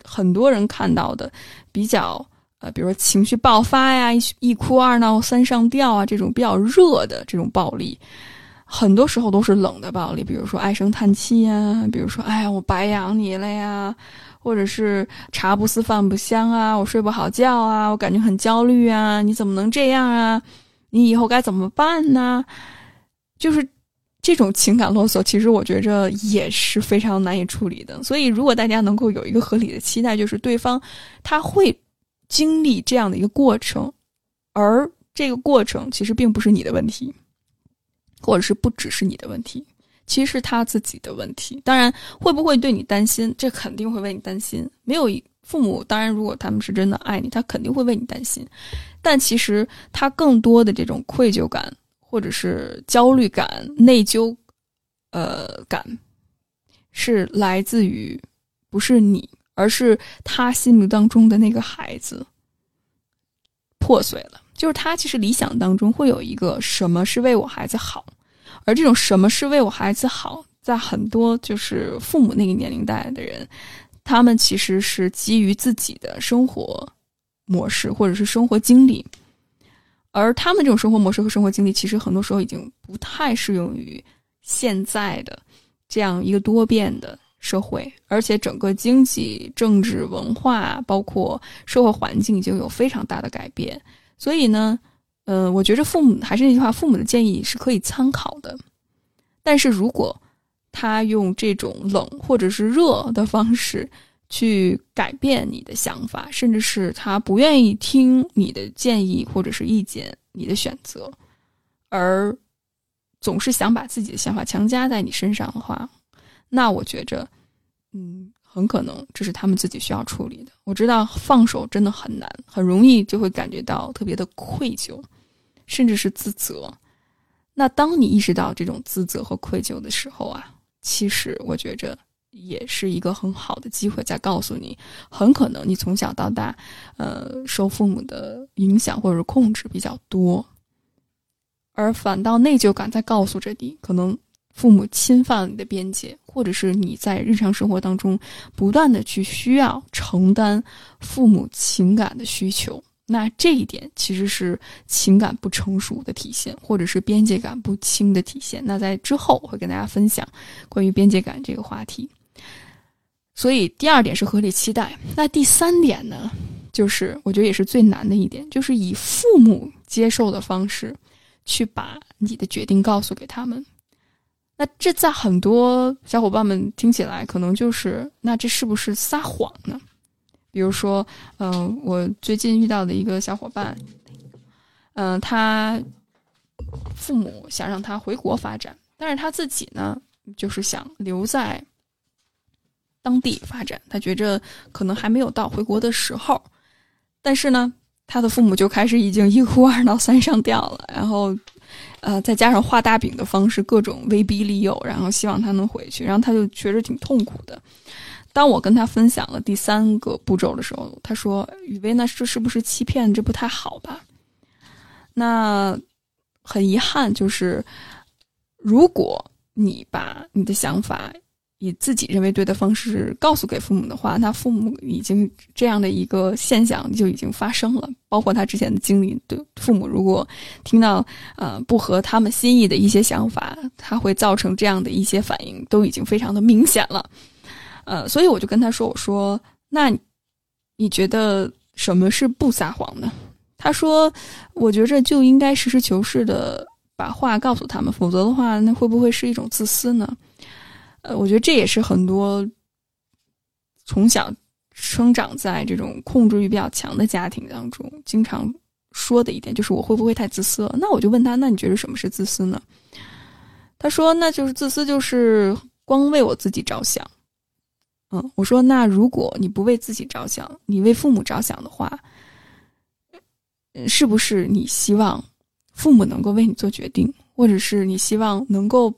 很多人看到的比较呃，比如说情绪爆发呀，一哭二闹三上吊啊，这种比较热的这种暴力，很多时候都是冷的暴力，比如说唉声叹气呀，比如说哎呀我白养你了呀，或者是茶不思饭不香啊，我睡不好觉啊，我感觉很焦虑啊，你怎么能这样啊？你以后该怎么办呢？就是。这种情感勒索，其实我觉着也是非常难以处理的。所以，如果大家能够有一个合理的期待，就是对方他会经历这样的一个过程，而这个过程其实并不是你的问题，或者是不只是你的问题，其实是他自己的问题。当然，会不会对你担心，这肯定会为你担心。没有父母，当然如果他们是真的爱你，他肯定会为你担心。但其实他更多的这种愧疚感。或者是焦虑感、内疚，呃，感是来自于不是你，而是他心目当中的那个孩子破碎了。就是他其实理想当中会有一个什么是为我孩子好，而这种什么是为我孩子好，在很多就是父母那个年龄代的人，他们其实是基于自己的生活模式或者是生活经历。而他们这种生活模式和生活经历，其实很多时候已经不太适用于现在的这样一个多变的社会，而且整个经济、政治、文化，包括社会环境，已经有非常大的改变。所以呢，呃，我觉着父母还是那句话，父母的建议是可以参考的。但是如果他用这种冷或者是热的方式，去改变你的想法，甚至是他不愿意听你的建议或者是意见、你的选择，而总是想把自己的想法强加在你身上的话，那我觉着，嗯，很可能这是他们自己需要处理的。我知道放手真的很难，很容易就会感觉到特别的愧疚，甚至是自责。那当你意识到这种自责和愧疚的时候啊，其实我觉着。也是一个很好的机会，在告诉你，很可能你从小到大，呃，受父母的影响或者是控制比较多，而反倒内疚感在告诉着你，可能父母侵犯了你的边界，或者是你在日常生活当中不断的去需要承担父母情感的需求，那这一点其实是情感不成熟的体现，或者是边界感不清的体现。那在之后我会跟大家分享关于边界感这个话题。所以第二点是合理期待，那第三点呢，就是我觉得也是最难的一点，就是以父母接受的方式，去把你的决定告诉给他们。那这在很多小伙伴们听起来，可能就是那这是不是撒谎呢？比如说，嗯，我最近遇到的一个小伙伴，嗯，他父母想让他回国发展，但是他自己呢，就是想留在。当地发展，他觉着可能还没有到回国的时候，但是呢，他的父母就开始已经一哭二闹三上吊了，然后，呃，再加上画大饼的方式，各种威逼利诱，然后希望他能回去，然后他就觉着挺痛苦的。当我跟他分享了第三个步骤的时候，他说：“雨薇，那这是不是欺骗？这不太好吧？”那很遗憾，就是如果你把你的想法。以自己认为对的方式告诉给父母的话，那父母已经这样的一个现象就已经发生了。包括他之前的经历，对父母如果听到呃不合他们心意的一些想法，他会造成这样的一些反应，都已经非常的明显了。呃，所以我就跟他说：“我说，那你觉得什么是不撒谎呢？”他说：“我觉着就应该实事求是的把话告诉他们，否则的话，那会不会是一种自私呢？”呃，我觉得这也是很多从小生长在这种控制欲比较强的家庭当中经常说的一点，就是我会不会太自私了？那我就问他，那你觉得什么是自私呢？他说，那就是自私就是光为我自己着想。嗯，我说，那如果你不为自己着想，你为父母着想的话，是不是你希望父母能够为你做决定，或者是你希望能够？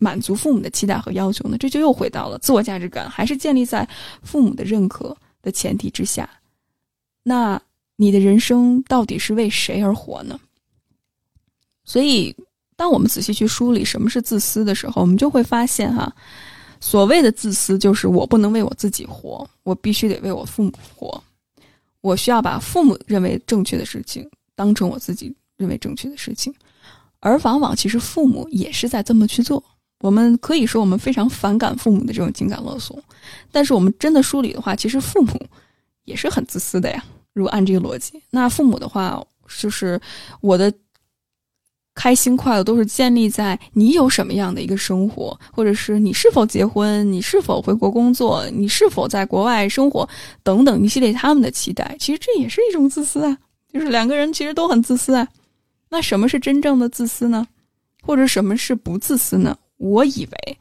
满足父母的期待和要求呢？这就又回到了自我价值感，还是建立在父母的认可的前提之下。那你的人生到底是为谁而活呢？所以，当我们仔细去梳理什么是自私的时候，我们就会发现哈，所谓的自私就是我不能为我自己活，我必须得为我父母活，我需要把父母认为正确的事情当成我自己认为正确的事情，而往往其实父母也是在这么去做。我们可以说我们非常反感父母的这种情感勒索，但是我们真的梳理的话，其实父母也是很自私的呀。如果按这个逻辑，那父母的话就是我的开心快乐都是建立在你有什么样的一个生活，或者是你是否结婚，你是否回国工作，你是否在国外生活等等一系列他们的期待。其实这也是一种自私啊，就是两个人其实都很自私啊。那什么是真正的自私呢？或者什么是不自私呢？我以为，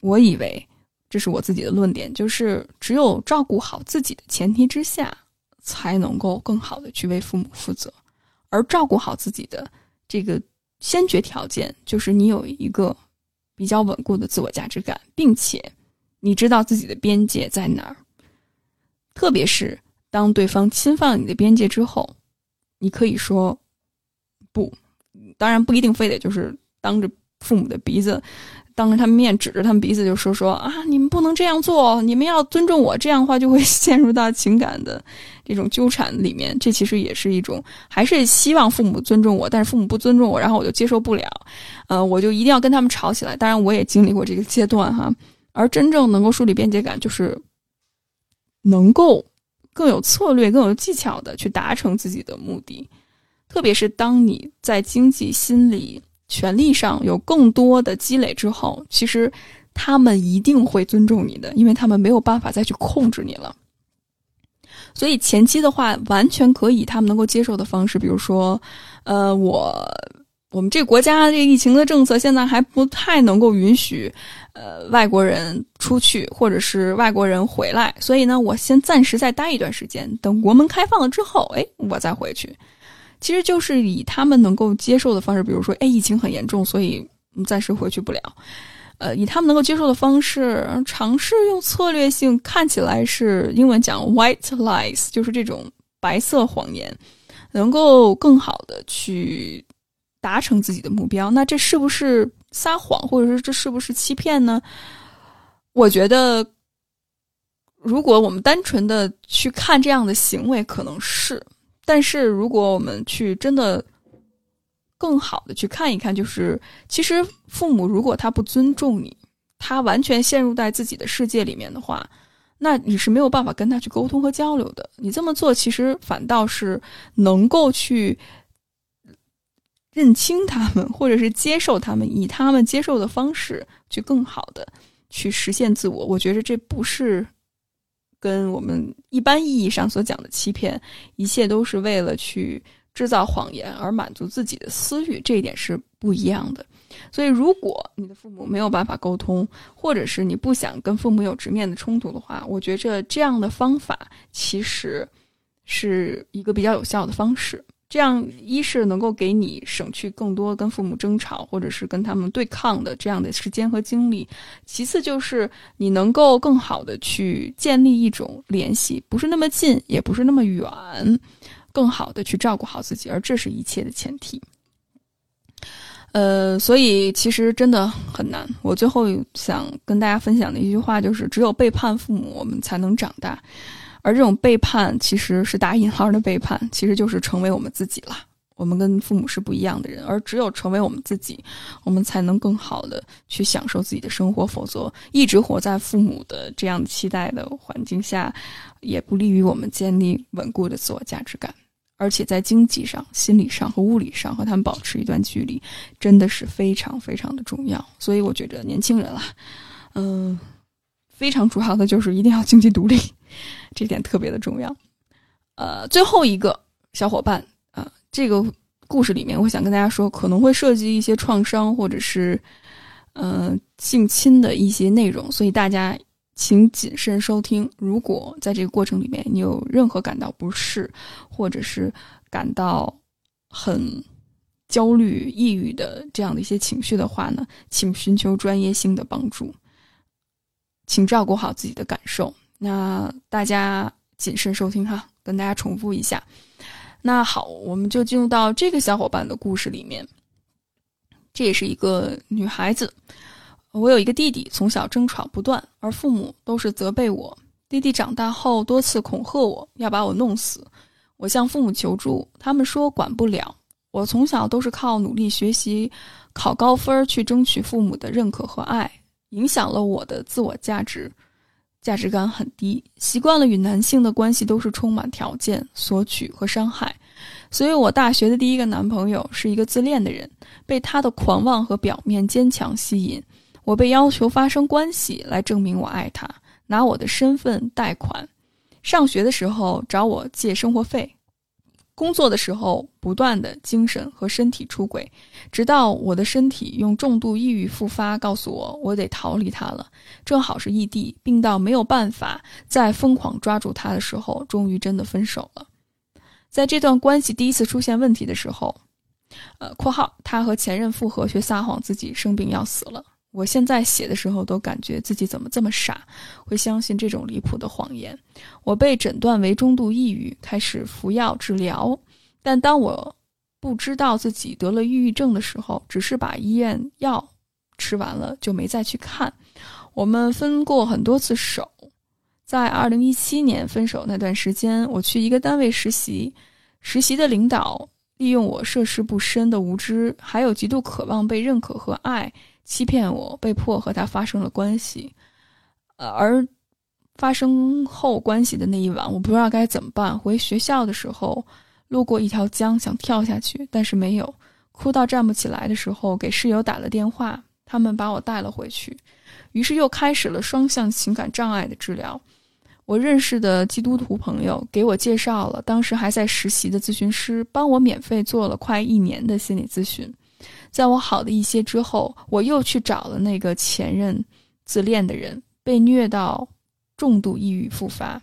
我以为这是我自己的论点，就是只有照顾好自己的前提之下，才能够更好的去为父母负责。而照顾好自己的这个先决条件，就是你有一个比较稳固的自我价值感，并且你知道自己的边界在哪儿。特别是当对方侵犯了你的边界之后，你可以说不，当然不一定非得就是当着。父母的鼻子，当着他们面指着他们鼻子就说说啊，你们不能这样做，你们要尊重我。这样的话就会陷入到情感的这种纠缠里面。这其实也是一种，还是希望父母尊重我，但是父母不尊重我，然后我就接受不了。呃，我就一定要跟他们吵起来。当然，我也经历过这个阶段哈。而真正能够树立边界感，就是能够更有策略、更有技巧的去达成自己的目的。特别是当你在经济、心理。权力上有更多的积累之后，其实他们一定会尊重你的，因为他们没有办法再去控制你了。所以前期的话，完全可以他们能够接受的方式，比如说，呃，我我们这国家这疫情的政策现在还不太能够允许呃外国人出去或者是外国人回来，所以呢，我先暂时再待一段时间，等国门开放了之后，哎，我再回去。其实就是以他们能够接受的方式，比如说，哎，疫情很严重，所以暂时回去不了。呃，以他们能够接受的方式，尝试用策略性，看起来是英文讲 white lies，就是这种白色谎言，能够更好的去达成自己的目标。那这是不是撒谎，或者说这是不是欺骗呢？我觉得，如果我们单纯的去看这样的行为，可能是。但是，如果我们去真的更好的去看一看，就是其实父母如果他不尊重你，他完全陷入在自己的世界里面的话，那你是没有办法跟他去沟通和交流的。你这么做，其实反倒是能够去认清他们，或者是接受他们，以他们接受的方式去更好的去实现自我。我觉得这不是。跟我们一般意义上所讲的欺骗，一切都是为了去制造谎言而满足自己的私欲，这一点是不一样的。所以，如果你的父母没有办法沟通，或者是你不想跟父母有直面的冲突的话，我觉着这样的方法其实是一个比较有效的方式。这样一是能够给你省去更多跟父母争吵或者是跟他们对抗的这样的时间和精力，其次就是你能够更好的去建立一种联系，不是那么近，也不是那么远，更好的去照顾好自己，而这是一切的前提。呃，所以其实真的很难。我最后想跟大家分享的一句话就是：只有背叛父母，我们才能长大。而这种背叛其实是打引号的背叛，其实就是成为我们自己了。我们跟父母是不一样的人，而只有成为我们自己，我们才能更好的去享受自己的生活。否则，一直活在父母的这样期待的环境下，也不利于我们建立稳固的自我价值感。而且，在经济上、心理上和物理上和他们保持一段距离，真的是非常非常的重要。所以，我觉得年轻人啊，嗯，非常主要的就是一定要经济独立。这点特别的重要，呃，最后一个小伙伴啊，这个故事里面，我想跟大家说，可能会涉及一些创伤或者是，呃，性侵的一些内容，所以大家请谨慎收听。如果在这个过程里面你有任何感到不适，或者是感到很焦虑、抑郁的这样的一些情绪的话呢，请寻求专业性的帮助，请照顾好自己的感受。那大家谨慎收听哈，跟大家重复一下。那好，我们就进入到这个小伙伴的故事里面。这也是一个女孩子。我有一个弟弟，从小争吵不断，而父母都是责备我。弟弟长大后多次恐吓我要把我弄死，我向父母求助，他们说管不了。我从小都是靠努力学习、考高分去争取父母的认可和爱，影响了我的自我价值，价值感很低。习惯了与男性的关系都是充满条件、索取和伤害，所以我大学的第一个男朋友是一个自恋的人，被他的狂妄和表面坚强吸引。我被要求发生关系来证明我爱他，拿我的身份贷款，上学的时候找我借生活费，工作的时候不断的精神和身体出轨，直到我的身体用重度抑郁复发，告诉我我得逃离他了。正好是异地，病到没有办法再疯狂抓住他的时候，终于真的分手了。在这段关系第一次出现问题的时候，呃（括号他和前任复合，却撒谎自己生病要死了）。我现在写的时候都感觉自己怎么这么傻，会相信这种离谱的谎言。我被诊断为中度抑郁，开始服药治疗。但当我不知道自己得了抑郁症的时候，只是把医院药吃完了就没再去看。我们分过很多次手，在二零一七年分手那段时间，我去一个单位实习，实习的领导利用我涉世不深的无知，还有极度渴望被认可和爱。欺骗我，被迫和他发生了关系，呃，而发生后关系的那一晚，我不知道该怎么办。回学校的时候，路过一条江，想跳下去，但是没有，哭到站不起来的时候，给室友打了电话，他们把我带了回去，于是又开始了双向情感障碍的治疗。我认识的基督徒朋友给我介绍了当时还在实习的咨询师，帮我免费做了快一年的心理咨询。在我好的一些之后，我又去找了那个前任自恋的人，被虐到重度抑郁复发。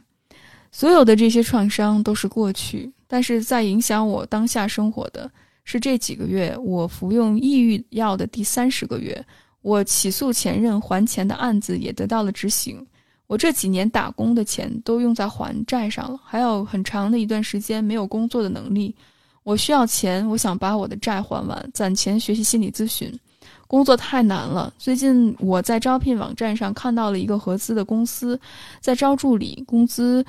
所有的这些创伤都是过去，但是在影响我当下生活的是这几个月。我服用抑郁药的第三十个月，我起诉前任还钱的案子也得到了执行。我这几年打工的钱都用在还债上了，还有很长的一段时间没有工作的能力。我需要钱，我想把我的债还完，攒钱学习心理咨询。工作太难了。最近我在招聘网站上看到了一个合资的公司，在招助理，工资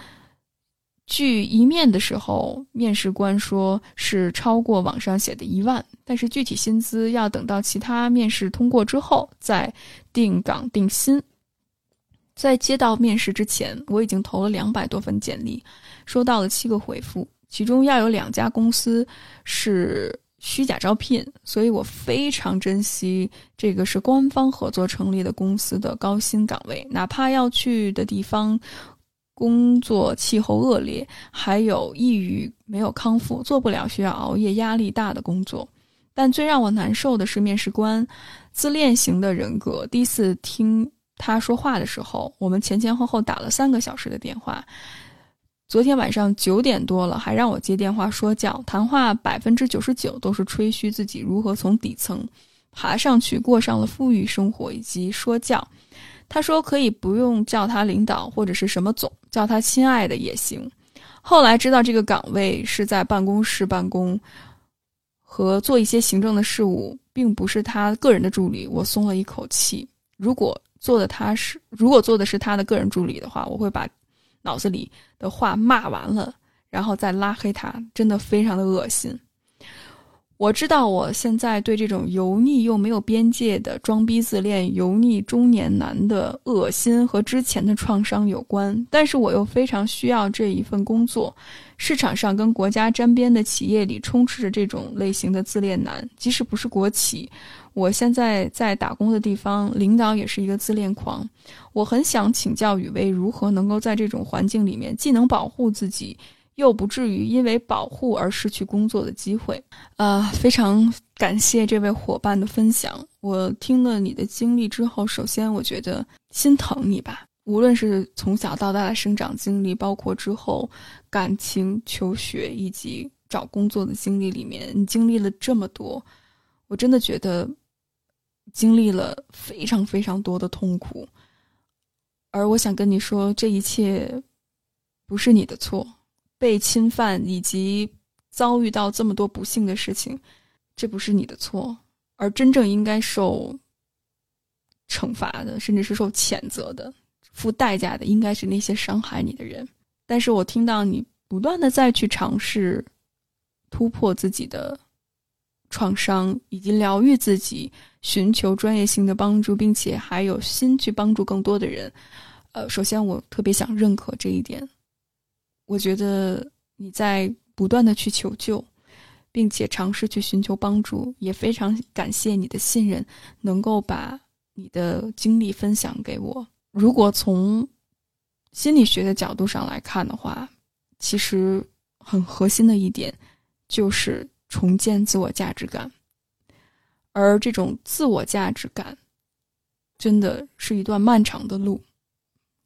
据一面的时候，面试官说是超过网上写的一万，但是具体薪资要等到其他面试通过之后再定岗定薪。在接到面试之前，我已经投了两百多份简历，收到了七个回复。其中要有两家公司是虚假招聘，所以我非常珍惜这个是官方合作成立的公司的高薪岗位，哪怕要去的地方工作气候恶劣，还有抑郁没有康复，做不了需要熬夜、压力大的工作。但最让我难受的是面试官自恋型的人格。第一次听他说话的时候，我们前前后后打了三个小时的电话。昨天晚上九点多了，还让我接电话说教。谈话百分之九十九都是吹嘘自己如何从底层爬上去，过上了富裕生活，以及说教。他说可以不用叫他领导或者是什么总，叫他亲爱的也行。后来知道这个岗位是在办公室办公和做一些行政的事务，并不是他个人的助理，我松了一口气。如果做的他是，如果做的是他的个人助理的话，我会把。脑子里的话骂完了，然后再拉黑他，真的非常的恶心。我知道我现在对这种油腻又没有边界的装逼自恋、油腻中年男的恶心和之前的创伤有关，但是我又非常需要这一份工作。市场上跟国家沾边的企业里充斥着这种类型的自恋男，即使不是国企。我现在在打工的地方，领导也是一个自恋狂。我很想请教雨薇，如何能够在这种环境里面，既能保护自己，又不至于因为保护而失去工作的机会。呃，非常感谢这位伙伴的分享。我听了你的经历之后，首先我觉得心疼你吧。无论是从小到大的生长经历，包括之后感情、求学以及找工作的经历里面，你经历了这么多，我真的觉得。经历了非常非常多的痛苦，而我想跟你说，这一切不是你的错。被侵犯以及遭遇到这么多不幸的事情，这不是你的错，而真正应该受惩罚的，甚至是受谴责的、付代价的，应该是那些伤害你的人。但是我听到你不断的再去尝试突破自己的创伤，以及疗愈自己，寻求专业性的帮助，并且还有心去帮助更多的人。呃，首先我特别想认可这一点。我觉得你在不断的去求救。并且尝试去寻求帮助，也非常感谢你的信任，能够把你的经历分享给我。如果从心理学的角度上来看的话，其实很核心的一点就是重建自我价值感，而这种自我价值感真的是一段漫长的路，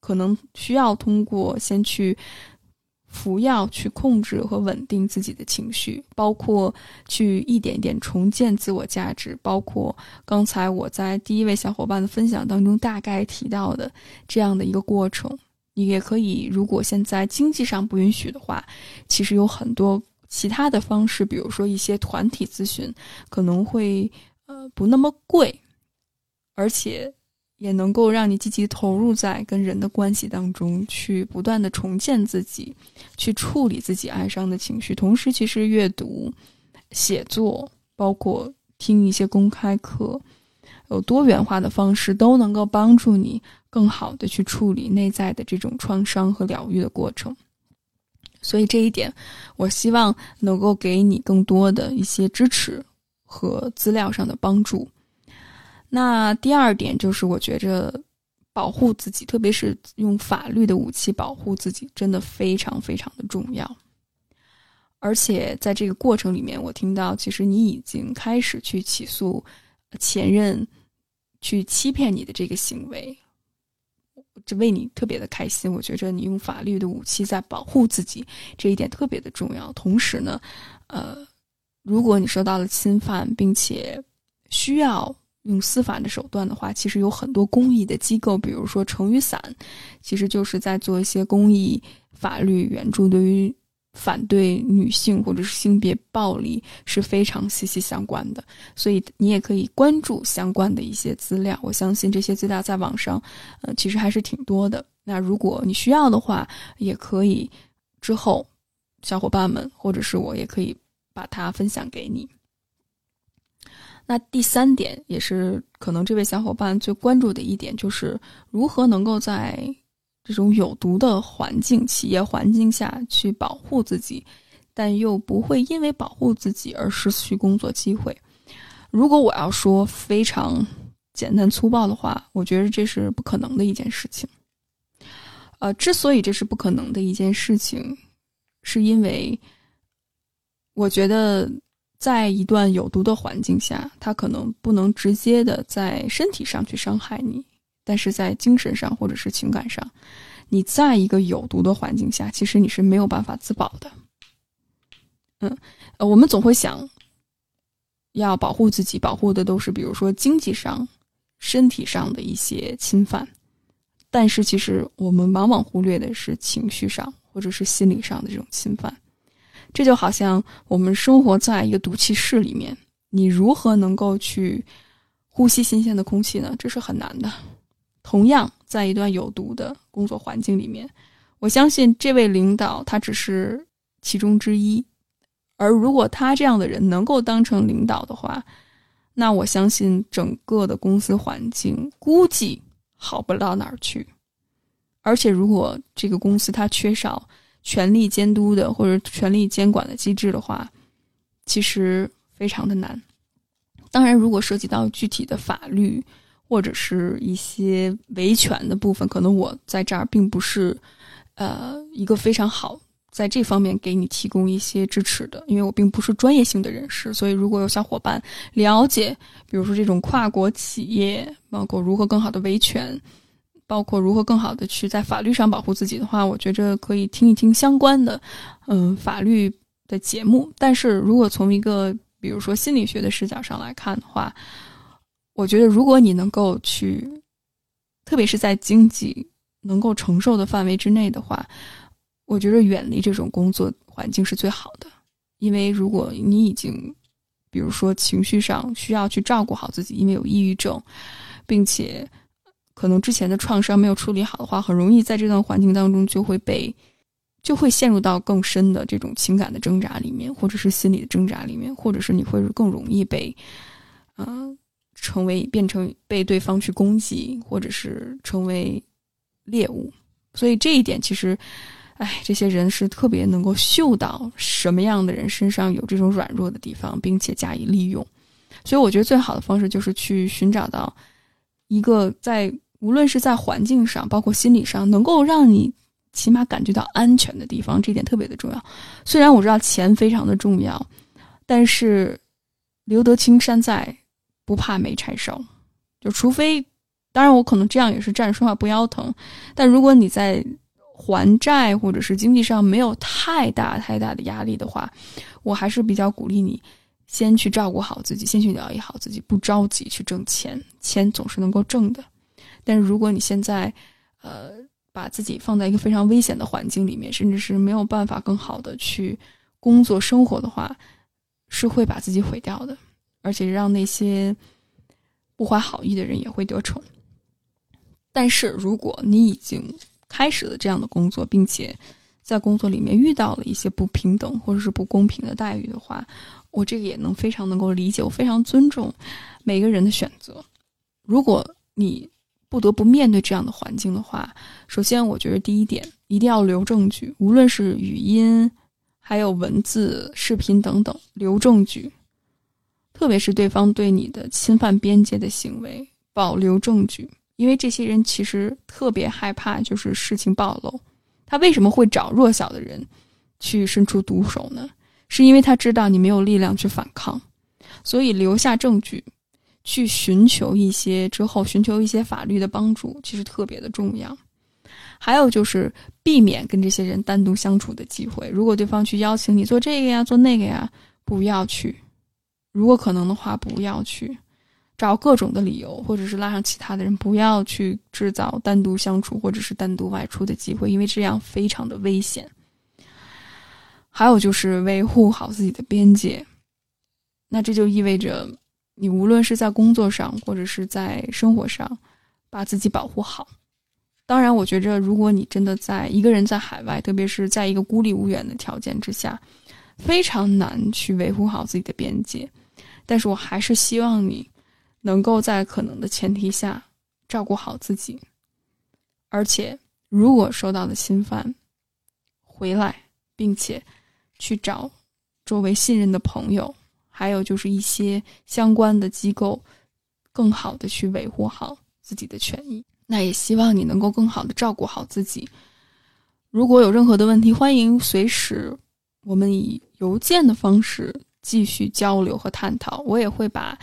可能需要通过先去。服药去控制和稳定自己的情绪，包括去一点点重建自我价值，包括刚才我在第一位小伙伴的分享当中大概提到的这样的一个过程。你也可以，如果现在经济上不允许的话，其实有很多其他的方式，比如说一些团体咨询，可能会呃不那么贵，而且。也能够让你积极投入在跟人的关系当中，去不断的重建自己，去处理自己哀伤的情绪。同时，其实阅读、写作，包括听一些公开课，有多元化的方式，都能够帮助你更好的去处理内在的这种创伤和疗愈的过程。所以这一点，我希望能够给你更多的一些支持和资料上的帮助。那第二点就是，我觉着保护自己，特别是用法律的武器保护自己，真的非常非常的重要。而且在这个过程里面，我听到其实你已经开始去起诉前任去欺骗你的这个行为，这为你特别的开心。我觉着你用法律的武器在保护自己，这一点特别的重要。同时呢，呃，如果你受到了侵犯，并且需要。用司法的手段的话，其实有很多公益的机构，比如说成雨伞，其实就是在做一些公益法律援助，对于反对女性或者是性别暴力是非常息息相关的。所以你也可以关注相关的一些资料，我相信这些资料在网上，呃，其实还是挺多的。那如果你需要的话，也可以之后小伙伴们或者是我也可以把它分享给你。那第三点也是可能这位小伙伴最关注的一点，就是如何能够在这种有毒的环境、企业环境下去保护自己，但又不会因为保护自己而失去工作机会。如果我要说非常简单粗暴的话，我觉得这是不可能的一件事情。呃，之所以这是不可能的一件事情，是因为我觉得。在一段有毒的环境下，他可能不能直接的在身体上去伤害你，但是在精神上或者是情感上，你在一个有毒的环境下，其实你是没有办法自保的。嗯，呃，我们总会想要保护自己，保护的都是比如说经济上、身体上的一些侵犯，但是其实我们往往忽略的是情绪上或者是心理上的这种侵犯。这就好像我们生活在一个毒气室里面，你如何能够去呼吸新鲜的空气呢？这是很难的。同样，在一段有毒的工作环境里面，我相信这位领导他只是其中之一，而如果他这样的人能够当成领导的话，那我相信整个的公司环境估计好不到哪儿去。而且，如果这个公司它缺少，权力监督的或者权力监管的机制的话，其实非常的难。当然，如果涉及到具体的法律或者是一些维权的部分，可能我在这儿并不是呃一个非常好在这方面给你提供一些支持的，因为我并不是专业性的人士。所以，如果有小伙伴了解，比如说这种跨国企业，包括如何更好的维权。包括如何更好的去在法律上保护自己的话，我觉着可以听一听相关的，嗯，法律的节目。但是如果从一个比如说心理学的视角上来看的话，我觉得如果你能够去，特别是在经济能够承受的范围之内的话，我觉得远离这种工作环境是最好的。因为如果你已经比如说情绪上需要去照顾好自己，因为有抑郁症，并且可能之前的创伤没有处理好的话，很容易在这段环境当中就会被就会陷入到更深的这种情感的挣扎里面，或者是心理的挣扎里面，或者是你会更容易被嗯成为变成被对方去攻击，或者是成为猎物。所以这一点其实。哎，这些人是特别能够嗅到什么样的人身上有这种软弱的地方，并且加以利用。所以，我觉得最好的方式就是去寻找到一个在无论是在环境上，包括心理上，能够让你起码感觉到安全的地方。这一点特别的重要。虽然我知道钱非常的重要，但是留得青山在，不怕没柴烧。就除非，当然我可能这样也是站着说话不腰疼。但如果你在还债或者是经济上没有太大太大的压力的话，我还是比较鼓励你先去照顾好自己，先去疗愈好自己，不着急去挣钱，钱总是能够挣的。但是如果你现在，呃，把自己放在一个非常危险的环境里面，甚至是没有办法更好的去工作生活的话，是会把自己毁掉的，而且让那些不怀好意的人也会得逞。但是如果你已经，开始了这样的工作，并且在工作里面遇到了一些不平等或者是不公平的待遇的话，我这个也能非常能够理解，我非常尊重每个人的选择。如果你不得不面对这样的环境的话，首先我觉得第一点一定要留证据，无论是语音、还有文字、视频等等，留证据。特别是对方对你的侵犯边界的行为，保留证据。因为这些人其实特别害怕，就是事情暴露。他为什么会找弱小的人去伸出毒手呢？是因为他知道你没有力量去反抗，所以留下证据，去寻求一些之后寻求一些法律的帮助，其实特别的重要。还有就是避免跟这些人单独相处的机会。如果对方去邀请你做这个呀，做那个呀，不要去。如果可能的话，不要去。找各种的理由，或者是拉上其他的人，不要去制造单独相处或者是单独外出的机会，因为这样非常的危险。还有就是维护好自己的边界，那这就意味着你无论是在工作上或者是在生活上，把自己保护好。当然，我觉着如果你真的在一个人在海外，特别是在一个孤立无援的条件之下，非常难去维护好自己的边界。但是我还是希望你。能够在可能的前提下照顾好自己，而且如果受到了侵犯，回来并且去找周围信任的朋友，还有就是一些相关的机构，更好的去维护好自己的权益。那也希望你能够更好的照顾好自己。如果有任何的问题，欢迎随时我们以邮件的方式继续交流和探讨。我也会把。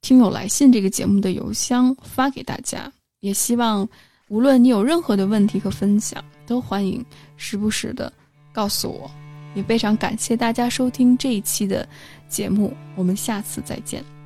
听友来信这个节目的邮箱发给大家，也希望无论你有任何的问题和分享，都欢迎时不时的告诉我。也非常感谢大家收听这一期的节目，我们下次再见。